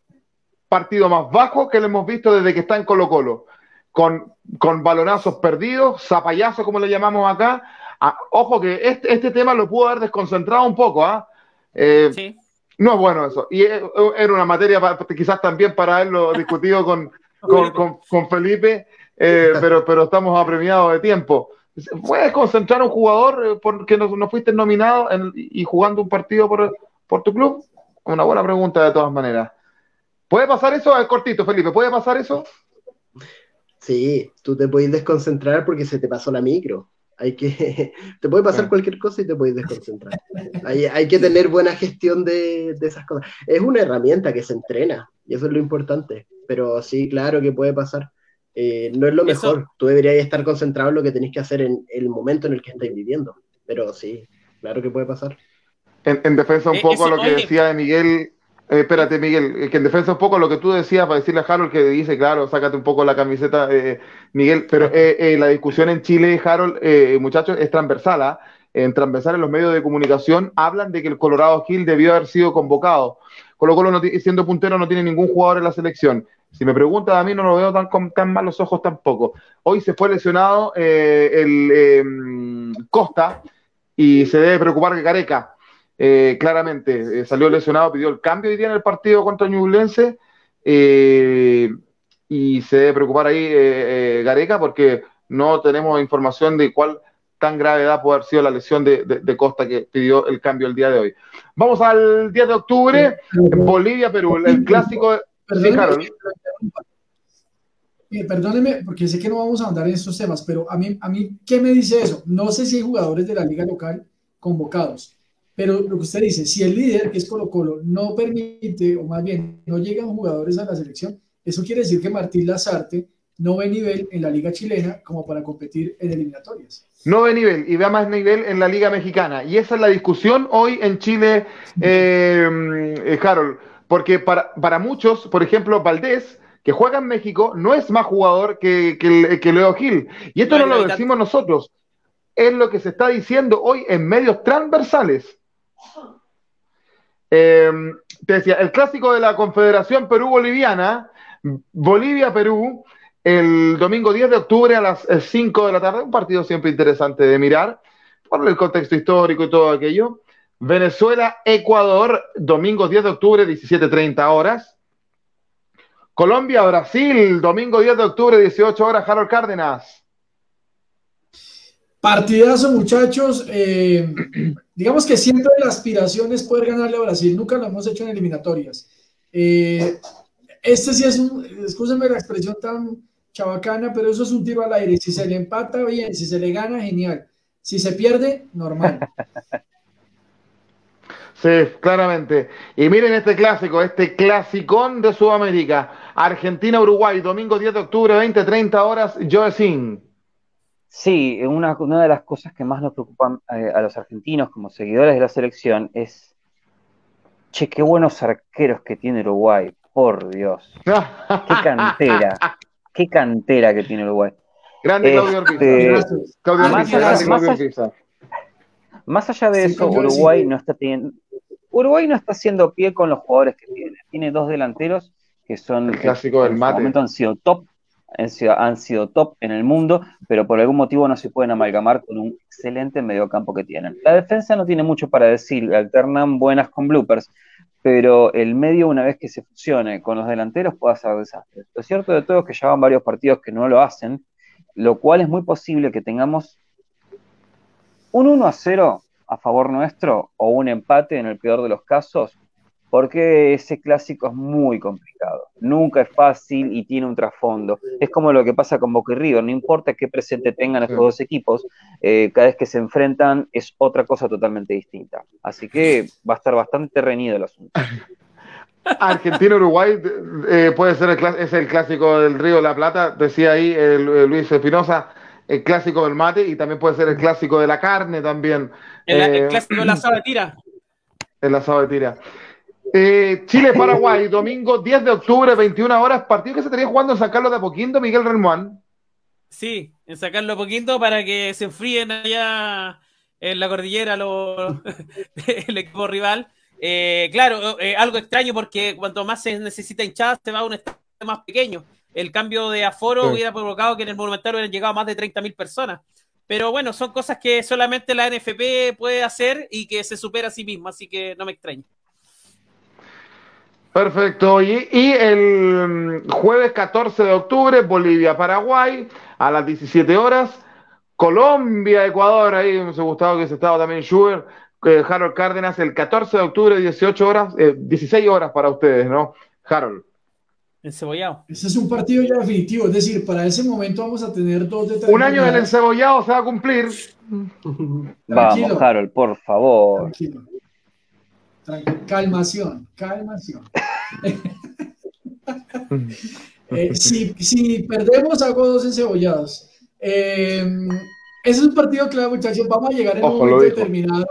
partido más bajo que le hemos visto desde que está en Colo Colo, con, con balonazos perdidos, zapayazos como le llamamos acá. Ah, ojo que este, este, tema lo pudo haber desconcentrado un poco, ¿ah? Eh, sí. No es bueno eso. Y eh, era una materia quizás también para haberlo discutido con, con, con, Felipe, eh, pero, pero estamos apremiados de tiempo. ¿Puedes concentrar a un jugador porque no, no fuiste nominado y jugando un partido por, tu club? Una buena pregunta de todas maneras. ¿Puede pasar eso? Es cortito, Felipe. ¿Puede pasar eso? Sí, tú te puedes desconcentrar porque se te pasó la micro. Hay que, te puede pasar cualquier cosa y te puedes desconcentrar. Hay, hay que tener buena gestión de, de, esas cosas. Es una herramienta que se entrena y eso es lo importante. Pero sí, claro que puede pasar. Eh, no es lo mejor. Tú deberías estar concentrado en lo que tenés que hacer en el momento en el que estáis viviendo. Pero sí, claro que puede pasar. En, defensa un eh, poco lo que decía de Miguel, eh, espérate Miguel, que en defensa un poco lo que tú decías para decirle a Harold que dice, claro, sácate un poco la camiseta, Miguel, pero la discusión en Chile, Harold, muchachos, es transversal. ¿ah? En transversal en los medios de comunicación hablan de que el Colorado Gil debió haber sido convocado. Colo Colo, siendo puntero, no tiene ningún jugador en la selección. Si me preguntas a mí, no lo veo tan con tan malos ojos tampoco. Hoy se fue lesionado eh, el em, Costa y se debe preocupar que Careca. Eh, claramente, eh, salió lesionado, pidió el cambio hoy día en el partido contra Ñublense y se debe preocupar ahí Gareca porque no tenemos información de cuál tan gravedad puede haber sido la lesión de, de, Costa que pidió el cambio el día de hoy. Vamos al 10 de octubre, Bolivia-Perú, el clásico Perdóneme, eh, perdóneme, porque sé que no vamos a andar en estos temas, pero a mí, a mí, ¿qué me dice eso? No sé si hay jugadores de la liga local convocados, pero lo que usted dice, si el líder, que es Colo Colo, no permite, o más bien, no llegan jugadores a la selección, eso quiere decir que Martín Lazarte no ve nivel en la liga chilena como para competir en eliminatorias. No ve nivel y ve más nivel en la liga mexicana. Y esa es la discusión hoy en Chile, eh, eh Harold. Porque para, para muchos, por ejemplo, Valdés, que juega en México, no es más jugador que, que, Leo Gil. Y esto no, lo decimos nosotros, es lo que se está diciendo hoy en medios transversales. Em, te decía, el clásico de la Confederación Perú-Boliviana, Bolivia-Perú, el domingo 10 de octubre a las 5 de la tarde, un partido siempre interesante de mirar, por el contexto histórico y todo aquello. Venezuela, Ecuador, domingo 10 de octubre, 17.30 horas. Colombia, Brasil, domingo 10 de octubre, 18 horas, Harold Cárdenas. Partidazo, muchachos. Eh, digamos que siempre la aspiración es poder ganarle a Brasil. Nunca lo hemos hecho en eliminatorias. Eh, este sí es un, escúsenme la expresión tan chabacana, pero eso es un tiro al aire. Si se le empata, bien. Si se le gana, genial. Si se pierde, normal. Sí, claramente. Y miren este clásico, este clasicón de Sudamérica. Argentina-Uruguay, domingo 10 de octubre, 20-30 horas, Sin. Sí, una, una, de las cosas que más nos preocupan eh, a los argentinos como seguidores de la selección es, che, qué buenos arqueros que tiene Uruguay, por Dios. qué cantera, qué cantera que tiene Uruguay. Grande Claudio este, más, allá, de eso, Uruguay no está teniendo, Uruguay no está haciendo pie con los jugadores que tiene. Tiene dos delanteros que son el clásico del mate. En momento han sido top, han sido, top en el mundo, pero por algún motivo no se pueden amalgamar con un excelente mediocampo que tienen. La defensa no tiene mucho para decir, alternan buenas con bloopers, pero el medio, una vez que se fusione con los delanteros, puede hacer desastres. Lo cierto de todo es que ya van varios partidos que no lo hacen, lo cual es muy posible que tengamos un 1 a 0 a favor nuestro o un empate en el peor de los casos, porque ese clásico es muy complicado. Nunca es fácil y tiene un trasfondo. Es como lo que pasa con Boca y River, no importa qué presente tengan estos dos equipos, eh, cada vez que se enfrentan es otra cosa totalmente distinta. Así que va a estar bastante reñido el asunto. Argentina-Uruguay eh, puede ser el, es el clásico del Río de la Plata, decía ahí Luis Espinosa el clásico del mate y también puede ser el clásico de la carne también. El, eh, clásico del asado de tira. El asado de tira. Eh, Chile-Paraguay, domingo 10 de octubre, 21 horas, partido que se estaría jugando en San Carlos de Apoquindo, Miguel Relmuán. Sí, en San Carlos de Apoquindo para que se enfríen allá en la cordillera los, el equipo rival. Eh, claro, algo extraño porque cuanto más se necesita hinchada, se va a un estadio más pequeño el cambio de aforo hubiera provocado que en el Monumental hubieran llegado más de 30.000 personas. Pero bueno, son cosas que solamente la NFP puede hacer y que se supera a sí misma, así que no me extraña. Perfecto. Y, el mm, jueves 14 de octubre, Bolivia-Paraguay, a las 17 horas. Colombia-Ecuador, ahí me ha gustado que se estaba también Schubert, eh, Harold Cárdenas, el 14 de octubre, 18 horas, 16 eh, horas para ustedes, ¿no? Harold. Encebollado. Ese es un partido ya definitivo, es decir, para ese momento vamos a tener dos de tres. Un año del encebollado se va a cumplir. Vamos, Harold, por favor. Tranquilo. Calmación, calmación. Eh, si, perdemos, hago dos encebollados. Eh, ese es un partido clave, muchachos. Vamos a llegar en un momento determinado.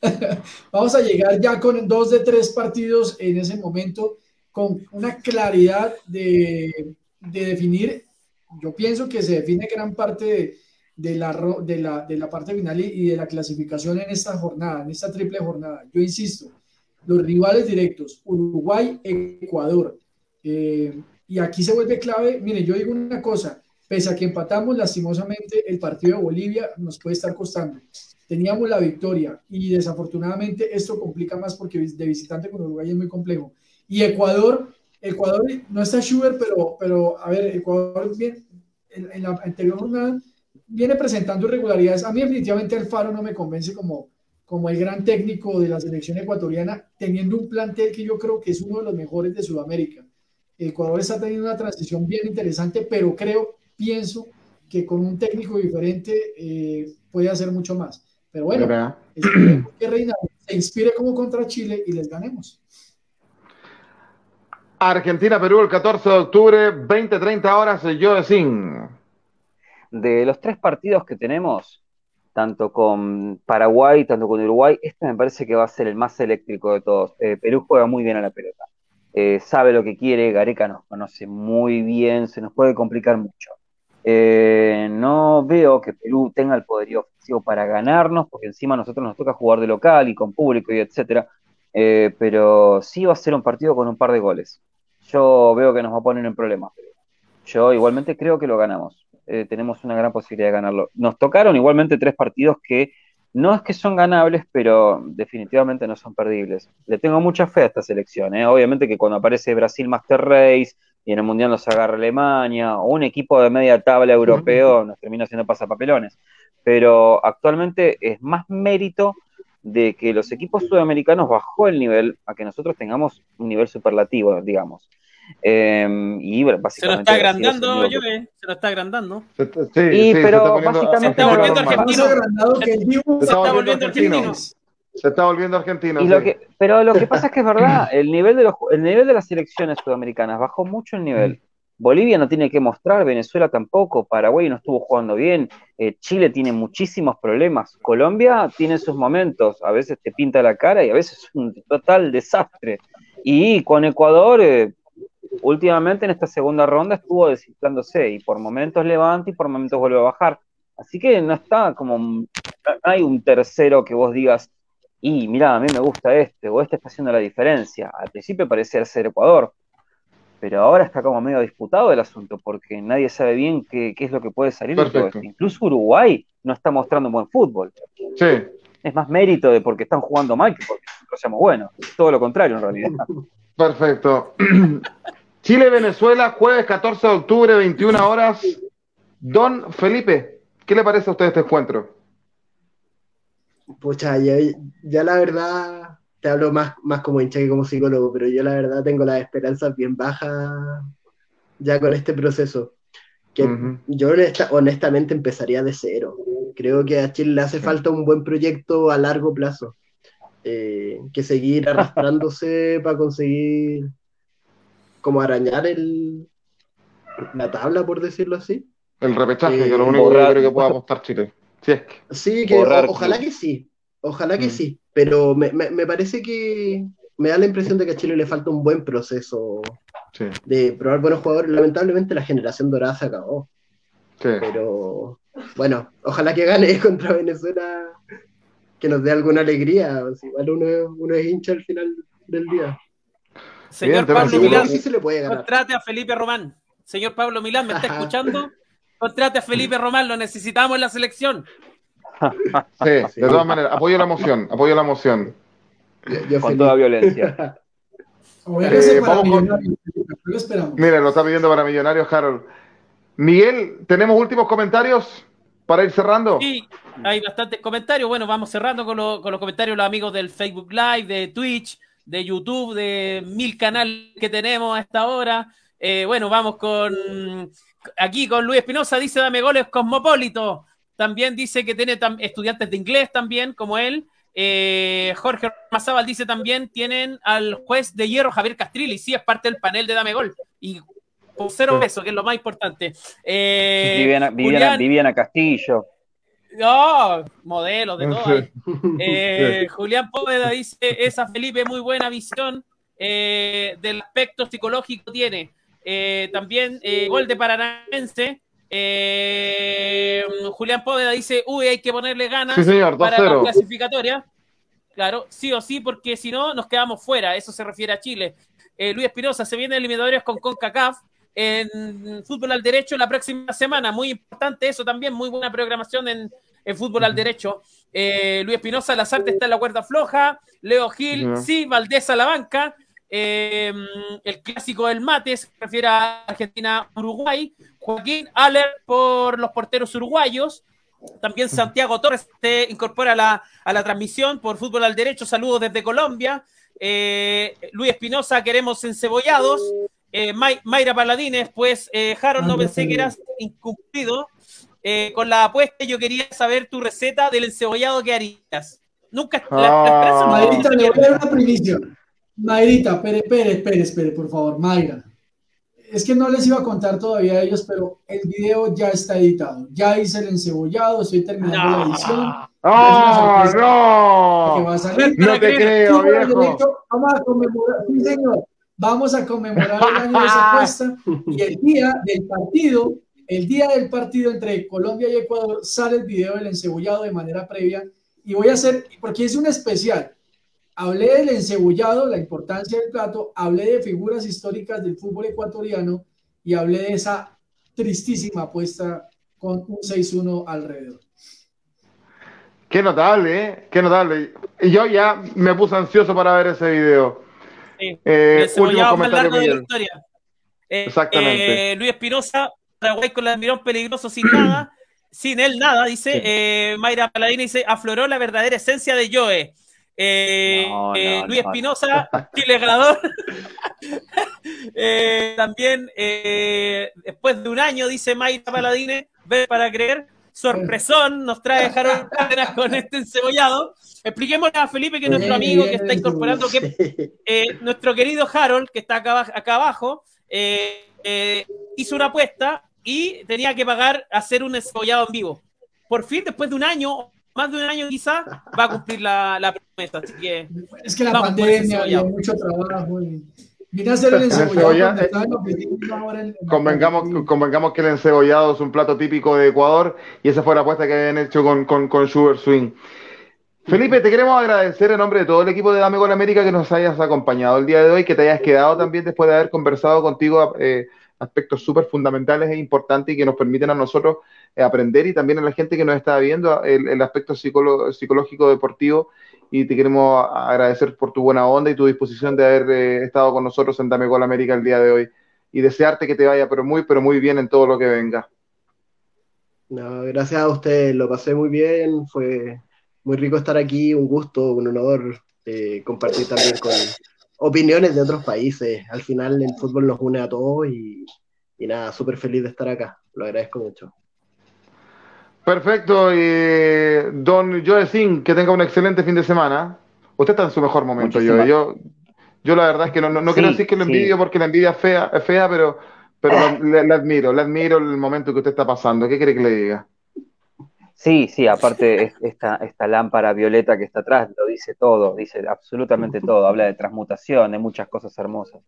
vamos a llegar ya con dos de tres partidos en ese momento con una claridad de, definir, yo pienso que se define gran parte de, la, de, la, de la parte final y, de la clasificación en esta jornada, en esta triple jornada. Yo insisto, los rivales directos, Uruguay, Ecuador. Eh, y aquí se vuelve clave, mire, yo digo una cosa, pese a que empatamos lastimosamente, el partido de Bolivia nos puede estar costando. Teníamos la victoria y desafortunadamente esto complica más porque de visitante con Uruguay es muy complejo. Y Ecuador, Ecuador no está Schubert, pero, pero a ver, Ecuador viene, en, la anterior jornada viene presentando irregularidades. A mí definitivamente Alfaro no me convence como, como el gran técnico de la selección ecuatoriana, teniendo un plantel que yo creo que es uno de los mejores de Sudamérica. Ecuador está teniendo una transición bien interesante, pero creo, pienso que con un técnico diferente eh, puede hacer mucho más. Pero bueno, que Reina se inspire como contra Chile y les ganemos. Argentina-Perú el 14 de octubre, 20-30 horas, yo de De los tres partidos que tenemos, tanto con Paraguay, tanto con Uruguay, este me parece que va a ser el más eléctrico de todos. Eh, Perú juega muy bien a la pelota, eh, sabe lo que quiere, Gareca nos conoce muy bien, se nos puede complicar mucho. Eh, no veo que Perú tenga el poderío ofensivo para ganarnos, porque encima a nosotros nos toca jugar de local y con público y etcétera. pero sí va a ser un partido con un par de goles yo veo que nos va a poner en problemas. Yo igualmente creo que lo ganamos. Eh, tenemos una gran posibilidad de ganarlo. Nos tocaron igualmente tres partidos que no es que son ganables, pero definitivamente no son perdibles. Le tengo mucha fe a esta selección. ¿eh? Obviamente que cuando aparece Brasil Master Race y en el Mundial nos agarra Alemania o un equipo de media tabla europeo nos termina haciendo pasapapelones. Pero actualmente es más mérito de que los equipos sudamericanos bajó el nivel a que nosotros tengamos un nivel superlativo, digamos. Em, y bueno, básicamente. Se lo está agrandando, yo, se lo está agrandando. Sí, sí, pero básicamente. Se está volviendo argentino. Se está volviendo argentino. Se está volviendo argentino. Y lo que, pero lo que pasa es que es verdad, el nivel, de los, el nivel de las selecciones sudamericanas bajó mucho el nivel. Bolivia no tiene que mostrar, Venezuela tampoco, Paraguay no estuvo jugando bien, eh, Chile tiene muchísimos problemas, Colombia tiene sus momentos, a veces te pinta la cara y a veces es un total desastre. Y con Ecuador, eh, últimamente en esta segunda ronda estuvo desinflándose y por momentos levanta y por momentos vuelve a bajar. Así que no está como, no hay un tercero que vos digas, y mira, a mí me gusta este, o este está haciendo la diferencia. Al principio parecía ser Ecuador, pero ahora está como medio disputado el asunto, porque nadie sabe bien qué, es lo que puede salir de todo esto. Incluso Uruguay no está mostrando buen fútbol. Sí. Es más mérito de porque están jugando mal que porque nosotros seamos buenos. Todo lo contrario, en realidad. Perfecto. Chile-Venezuela, jueves 14 de octubre, 21 horas. Don Felipe, ¿qué le parece a usted este encuentro? Pucha, ya, la verdad, te hablo más, más como hincha que como psicólogo, pero yo la verdad tengo las esperanzas bien bajas ya con este proceso. Que yo honestamente empezaría de cero. Creo que a Chile le hace falta un buen proyecto a largo plazo. Eh, que seguir arrastrándose para conseguir como arañar el, la tabla, por decirlo así. El repechaje, que es lo único que creo que pueda apostar Chile. Sí, que ojalá que sí, ojalá que mm. sí, pero me, me, parece que me da la impresión de que a Chile le falta un buen proceso de probar buenos jugadores. Lamentablemente la generación dorada se acabó. Pero bueno, ojalá que gane contra Venezuela, que nos dé alguna alegría. Igual uno, uno es hincha al final del día. Señor Pablo Milán, contrate a Felipe Román. Señor Pablo Milán, ¿me está escuchando? Contrate a Felipe Román, lo necesitamos en la selección. Sí, de todas maneras, apoyo la moción, apoyo la moción. con toda violencia. Eh, Mire, lo está pidiendo para Millonarios, Harold. Miguel, ¿tenemos últimos comentarios para ir cerrando? Sí, hay bastantes comentarios. Bueno, vamos cerrando con, con los comentarios los amigos del Facebook Live, de Twitch, de YouTube, de mil canales que tenemos a esta hora. Eh, bueno, vamos con aquí con Luis Espinosa, dice dame goles cosmopolito. También dice que tiene estudiantes de inglés también, como él. Eh, Jorge Mazábal dice también tienen al juez de hierro Javier Castrilli, sí es parte del panel de Dame Gol. Y por cero pesos, que es lo más importante. Eh, Viviana, Viviana, Castillo. No, modelo de todo. Eh, Julián Póveda dice, esa Felipe, muy buena visión eh, del aspecto psicológico tiene. Eh, también gol de Paranaense. Julián Póveda dice, uy, hay que ponerle ganas para la clasificatoria. Claro, sí o sí, porque si no, nos quedamos fuera. Eso se refiere a Chile. Luis Espinosa, se viene eliminatorias con CONCACAF en fútbol al derecho la próxima semana. Muy importante eso también, muy buena programación en, fútbol al derecho. Eh, Luis Espinosa, Lazarte está en la cuerda floja. Leo Gil, sí, Valdés a la banca. Em, el clásico del mate se refiere a Argentina-Uruguay. Joaquín Aller por los porteros uruguayos. También Santiago Torres se incorpora a la, a la transmisión por Fútbol al Derecho. Saludos desde Colombia. Eh, Luis Espinosa, queremos encebollados. Eh, Mayra Paladines, pues eh, Harold, no pensé que eras incumplido eh, con la apuesta. Yo quería saber tu receta del encebollado que harías. Nunca. Ah. Mayrita, le voy a dar una primicia. Mayrita, espere, espere, espere, espere, por favor, Mayra. Es que no les iba a contar todavía a ellos, pero el video ya está editado. Ya hice el encebollado, estoy terminando la edición. ¡Oh, no! Va a salir. No te creo, viejo. Vamos a conmemorar, sí, señor vamos a conmemorar el año de esa apuesta y el día del partido, el día del partido entre Colombia y Ecuador sale el video del encebollado de manera previa y voy a hacer, porque es un especial, hablé del encebollado, la importancia del plato, hablé de figuras históricas del fútbol ecuatoriano y hablé de esa tristísima apuesta con un 6-1 alrededor. Qué notable, ¿eh? Qué notable. Y yo ya me puse ansioso para ver ese video. Eh, último comentario de la historia. Eh, Exactamente. Eh, Luis Espinosa, Paraguay con el almirón peligroso sin nada, sin él nada, dice. Eh, Mayra Paladini dice, afloró la verdadera esencia de Joe. Luis Espinosa, Chile ganador. también, después de un año, dice Mayra Paladini, ver para creer. sorpresón nos trae Harold Cárdenas con este encebollado. Expliquémosle a Felipe, que es nuestro amigo que está incorporando, que eh, nuestro querido Harold, que está acá, acá abajo, eh, eh, hizo una apuesta y tenía que pagar hacer un encebollado en vivo. Por fin, después de un año, más de un año quizás, va a cumplir la, la promesa. Así que, es que la pandemia, había mucho trabajo. Y... Vine a hacer el encebollado. convengamos, convengamos que el encebollado es un plato típico de Ecuador y esa fue la apuesta que habían hecho con, con, con Sugar Swing. Felipe, te queremos agradecer en nombre de todo el equipo de Dame Gol América que nos hayas acompañado el día de hoy, que te hayas quedado también después de haber conversado contigo eh, aspectos súper fundamentales e importantes y que nos permiten a nosotros eh, aprender y también a la gente que nos está viendo el, aspecto psicológico deportivo y te queremos agradecer por tu buena onda y tu disposición de haber eh, estado con nosotros en Dame Gol América el día de hoy y desearte que te vaya pero muy, pero muy bien en todo lo que venga. No, gracias a usted, lo pasé muy bien, fue muy rico estar aquí, un gusto, un honor eh, compartir también con opiniones de otros países. Al final el fútbol nos une a todos y, nada, súper feliz de estar acá. Lo agradezco mucho. Perfecto. Y don Joe Singh, que tenga un excelente fin de semana. Usted está en su mejor momento, Joe. Yo, yo la verdad es que no, no, quiero decir que lo envidio porque la envidia es fea, es fea pero, pero le, admiro, le admiro el momento que usted está pasando. ¿Qué quiere que le diga? Sí, sí, aparte esta, esta lámpara violeta que está atrás lo dice todo, dice absolutamente todo, habla de transmutación, de muchas cosas hermosas.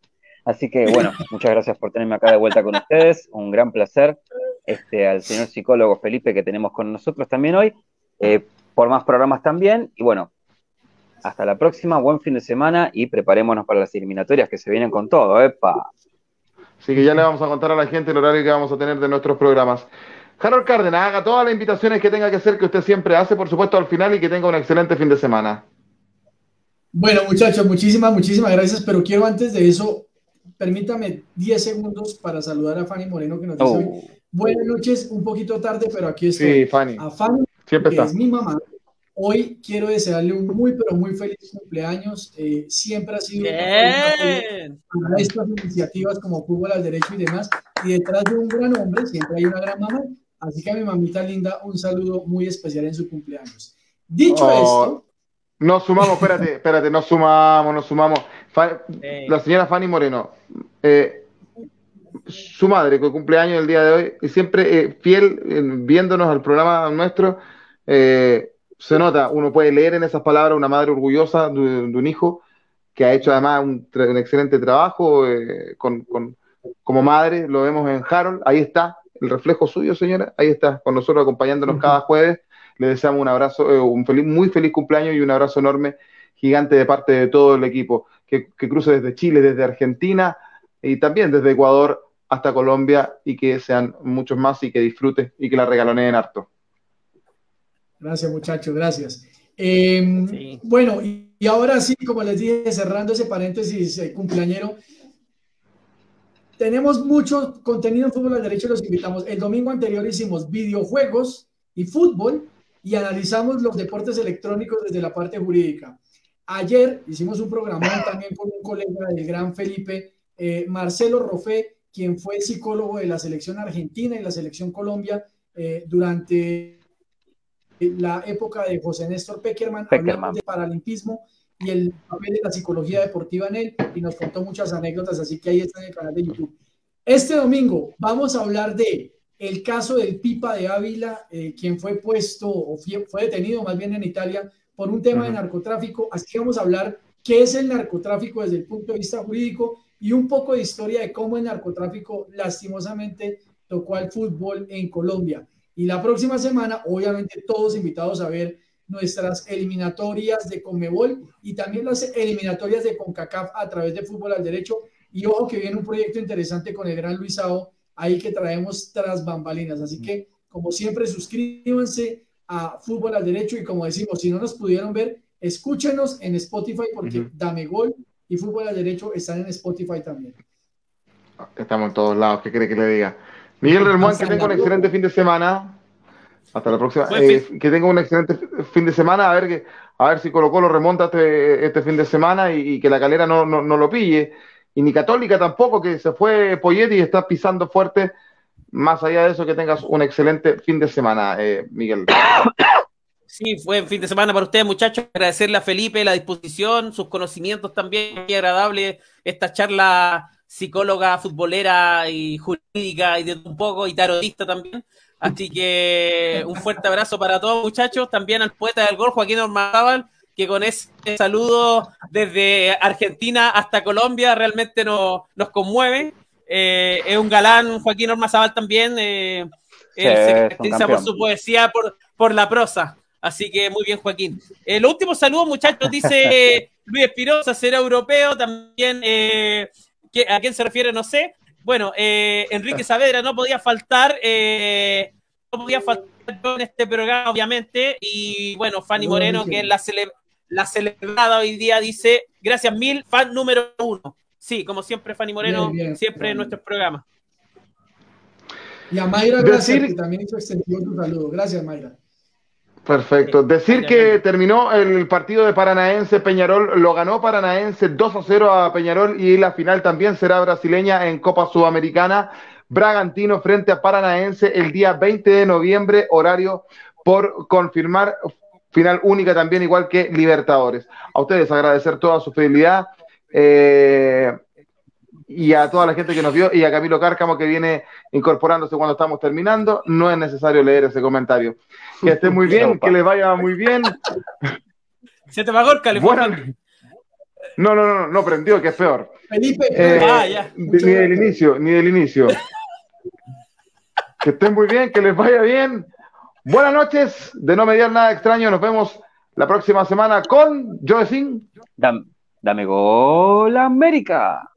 Así que bueno, muchas gracias por tenerme acá de vuelta con ustedes, un gran placer este, al señor psicólogo Felipe que tenemos con nosotros también hoy, eh, por más programas también, y bueno, hasta la próxima, buen fin de semana y preparémonos para las eliminatorias que se vienen con todo, ¡epa! Así que ya le vamos a contar a la gente el horario que vamos a tener de nuestros programas. Harold Cárdenas, haga todas las invitaciones que tenga que hacer, que usted siempre hace, por supuesto, al final y que tenga un excelente fin de semana. Bueno, muchachos, muchísimas, muchísimas gracias, pero quiero antes de eso, permítame 10 segundos para saludar a Fanny Moreno que nos dice oh. buenas noches, un poquito tarde, pero aquí estoy. Sí, Fanny. A Fanny, siempre que es mi mamá. Hoy quiero desearle un muy, pero muy feliz cumpleaños. Eh, siempre ha sido para estas iniciativas como Fútbol al Derecho y demás. Y detrás de un gran hombre siempre hay una gran mamá. Así que a mi mamita linda, un saludo muy especial en su cumpleaños. Dicho oh, esto. Nos sumamos, espérate, espérate, nos sumamos, nos sumamos. La señora Fanny Moreno, eh, su madre, que cumpleaños el día de hoy, y siempre eh, fiel, viéndonos al programa nuestro, eh, se nota, uno puede leer en esas palabras una madre orgullosa de, un hijo que ha hecho además un, excelente trabajo con, como madre, lo vemos en Harold, ahí está, el reflejo suyo, señora. Ahí está, con nosotros acompañándonos cada jueves. Le deseamos un abrazo, eh, un feliz, muy feliz cumpleaños y un abrazo enorme, gigante de parte de todo el equipo, que, cruce desde Chile, desde Argentina y también desde Ecuador hasta Colombia y que sean muchos más y que disfruten y que la regaloneen harto. Gracias, muchachos, gracias. Em, bueno, y, ahora sí, como les dije, cerrando ese paréntesis eh, cumpleañero, tenemos mucho contenido en Fútbol al Derecho, los invitamos. El domingo anterior hicimos videojuegos y fútbol y analizamos los deportes electrónicos desde la parte jurídica. Ayer hicimos un programa también con un colega del gran Felipe, eh, Marcelo Rofé, quien fue psicólogo de la selección argentina y la selección Colombia eh, durante la época de José Néstor Peckerman, Peckerman. de paralimpismo y el papel de la psicología deportiva en él y nos contó muchas anécdotas, así que ahí está en el canal de YouTube. Este domingo vamos a hablar de el caso del Pipa de Ávila, eh, quien fue puesto o fue detenido más bien en Italia por un tema de narcotráfico. Así que vamos a hablar qué es el narcotráfico desde el punto de vista jurídico y un poco de historia de cómo el narcotráfico lastimosamente tocó al fútbol en Colombia. Y la próxima semana, obviamente, todos invitados a ver nuestras eliminatorias de Conmebol y también las eliminatorias de CONCACAF a través de Fútbol al Derecho. Y ojo que viene un proyecto interesante con el gran Luisao, ahí que traemos tras bambalinas. Así que, como siempre, suscríbanse a Fútbol al Derecho y como decimos, si no nos pudieron ver, escúchenos en Spotify porque Dame Gol y Fútbol al Derecho están en Spotify también. Estamos en todos lados, ¿qué quiere que le diga? Miguel Ramón, que tenga un excelente fin de semana. Hasta la próxima. Eh, que tenga un excelente fin de semana. A ver, que, a ver si Colo Colo remonta este, este fin de semana y, que la calera no, no, lo pille. Y ni Católica tampoco, que se fue Poyetti y está pisando fuerte. más allá de eso, que tengas un excelente fin de semana, eh, Miguel. Sí, fue fin de semana para ustedes, muchachos. Agradecerle a Felipe la disposición, sus conocimientos también. Muy agradable esta charla psicóloga, futbolera y jurídica y de un poco, y tarotista también. Así que un fuerte abrazo para todos, muchachos. También al poeta del gol, Joaquín Ormazábal, que con ese saludo desde Argentina hasta Colombia realmente nos, nos conmueve. Eh, es un galán, Joaquín Ormazábal también. Eh, se caracteriza por su poesía, por, por la prosa. Así que muy bien, Joaquín. El último saludo, muchachos, dice Luis Espirosa, será europeo. También, eh, ¿a quién se refiere? No sé. Bueno, eh, Enrique Saavedra no podía faltar. Eh, no podía faltar en este programa, obviamente. Y bueno, Fanny Moreno, que es la, la celebrada hoy día, dice: Gracias mil, fan número uno. Sí, como siempre, Fanny Moreno, siempre en nuestros programas. Y a Mayra, gracias, que también hizo extensión tu saludo. Gracias, Mayra. Perfecto. Decir que terminó el partido de Paranaense Peñarol, lo ganó Paranaense 2 a 0 a Peñarol y la final también será brasileña en Copa Sudamericana. Bragantino frente a Paranaense el día 20 de noviembre, horario por confirmar, final única también, igual que Libertadores. A ustedes agradecer toda su fidelidad. Eh, y a toda la gente que nos vio y a Camilo Cárcamo que viene incorporándose cuando estamos terminando. No es necesario leer ese comentario. Que esté muy bien, que les vaya muy bien. Se te pagó el California. No, no, no, no prendió, que es peor. Felipe, eh, ah, ya. Ni del inicio, ni del inicio. que estén muy bien, que les vaya bien. Buenas noches, de no mediar nada extraño, nos vemos la próxima semana con Joe Dame, dame gol América.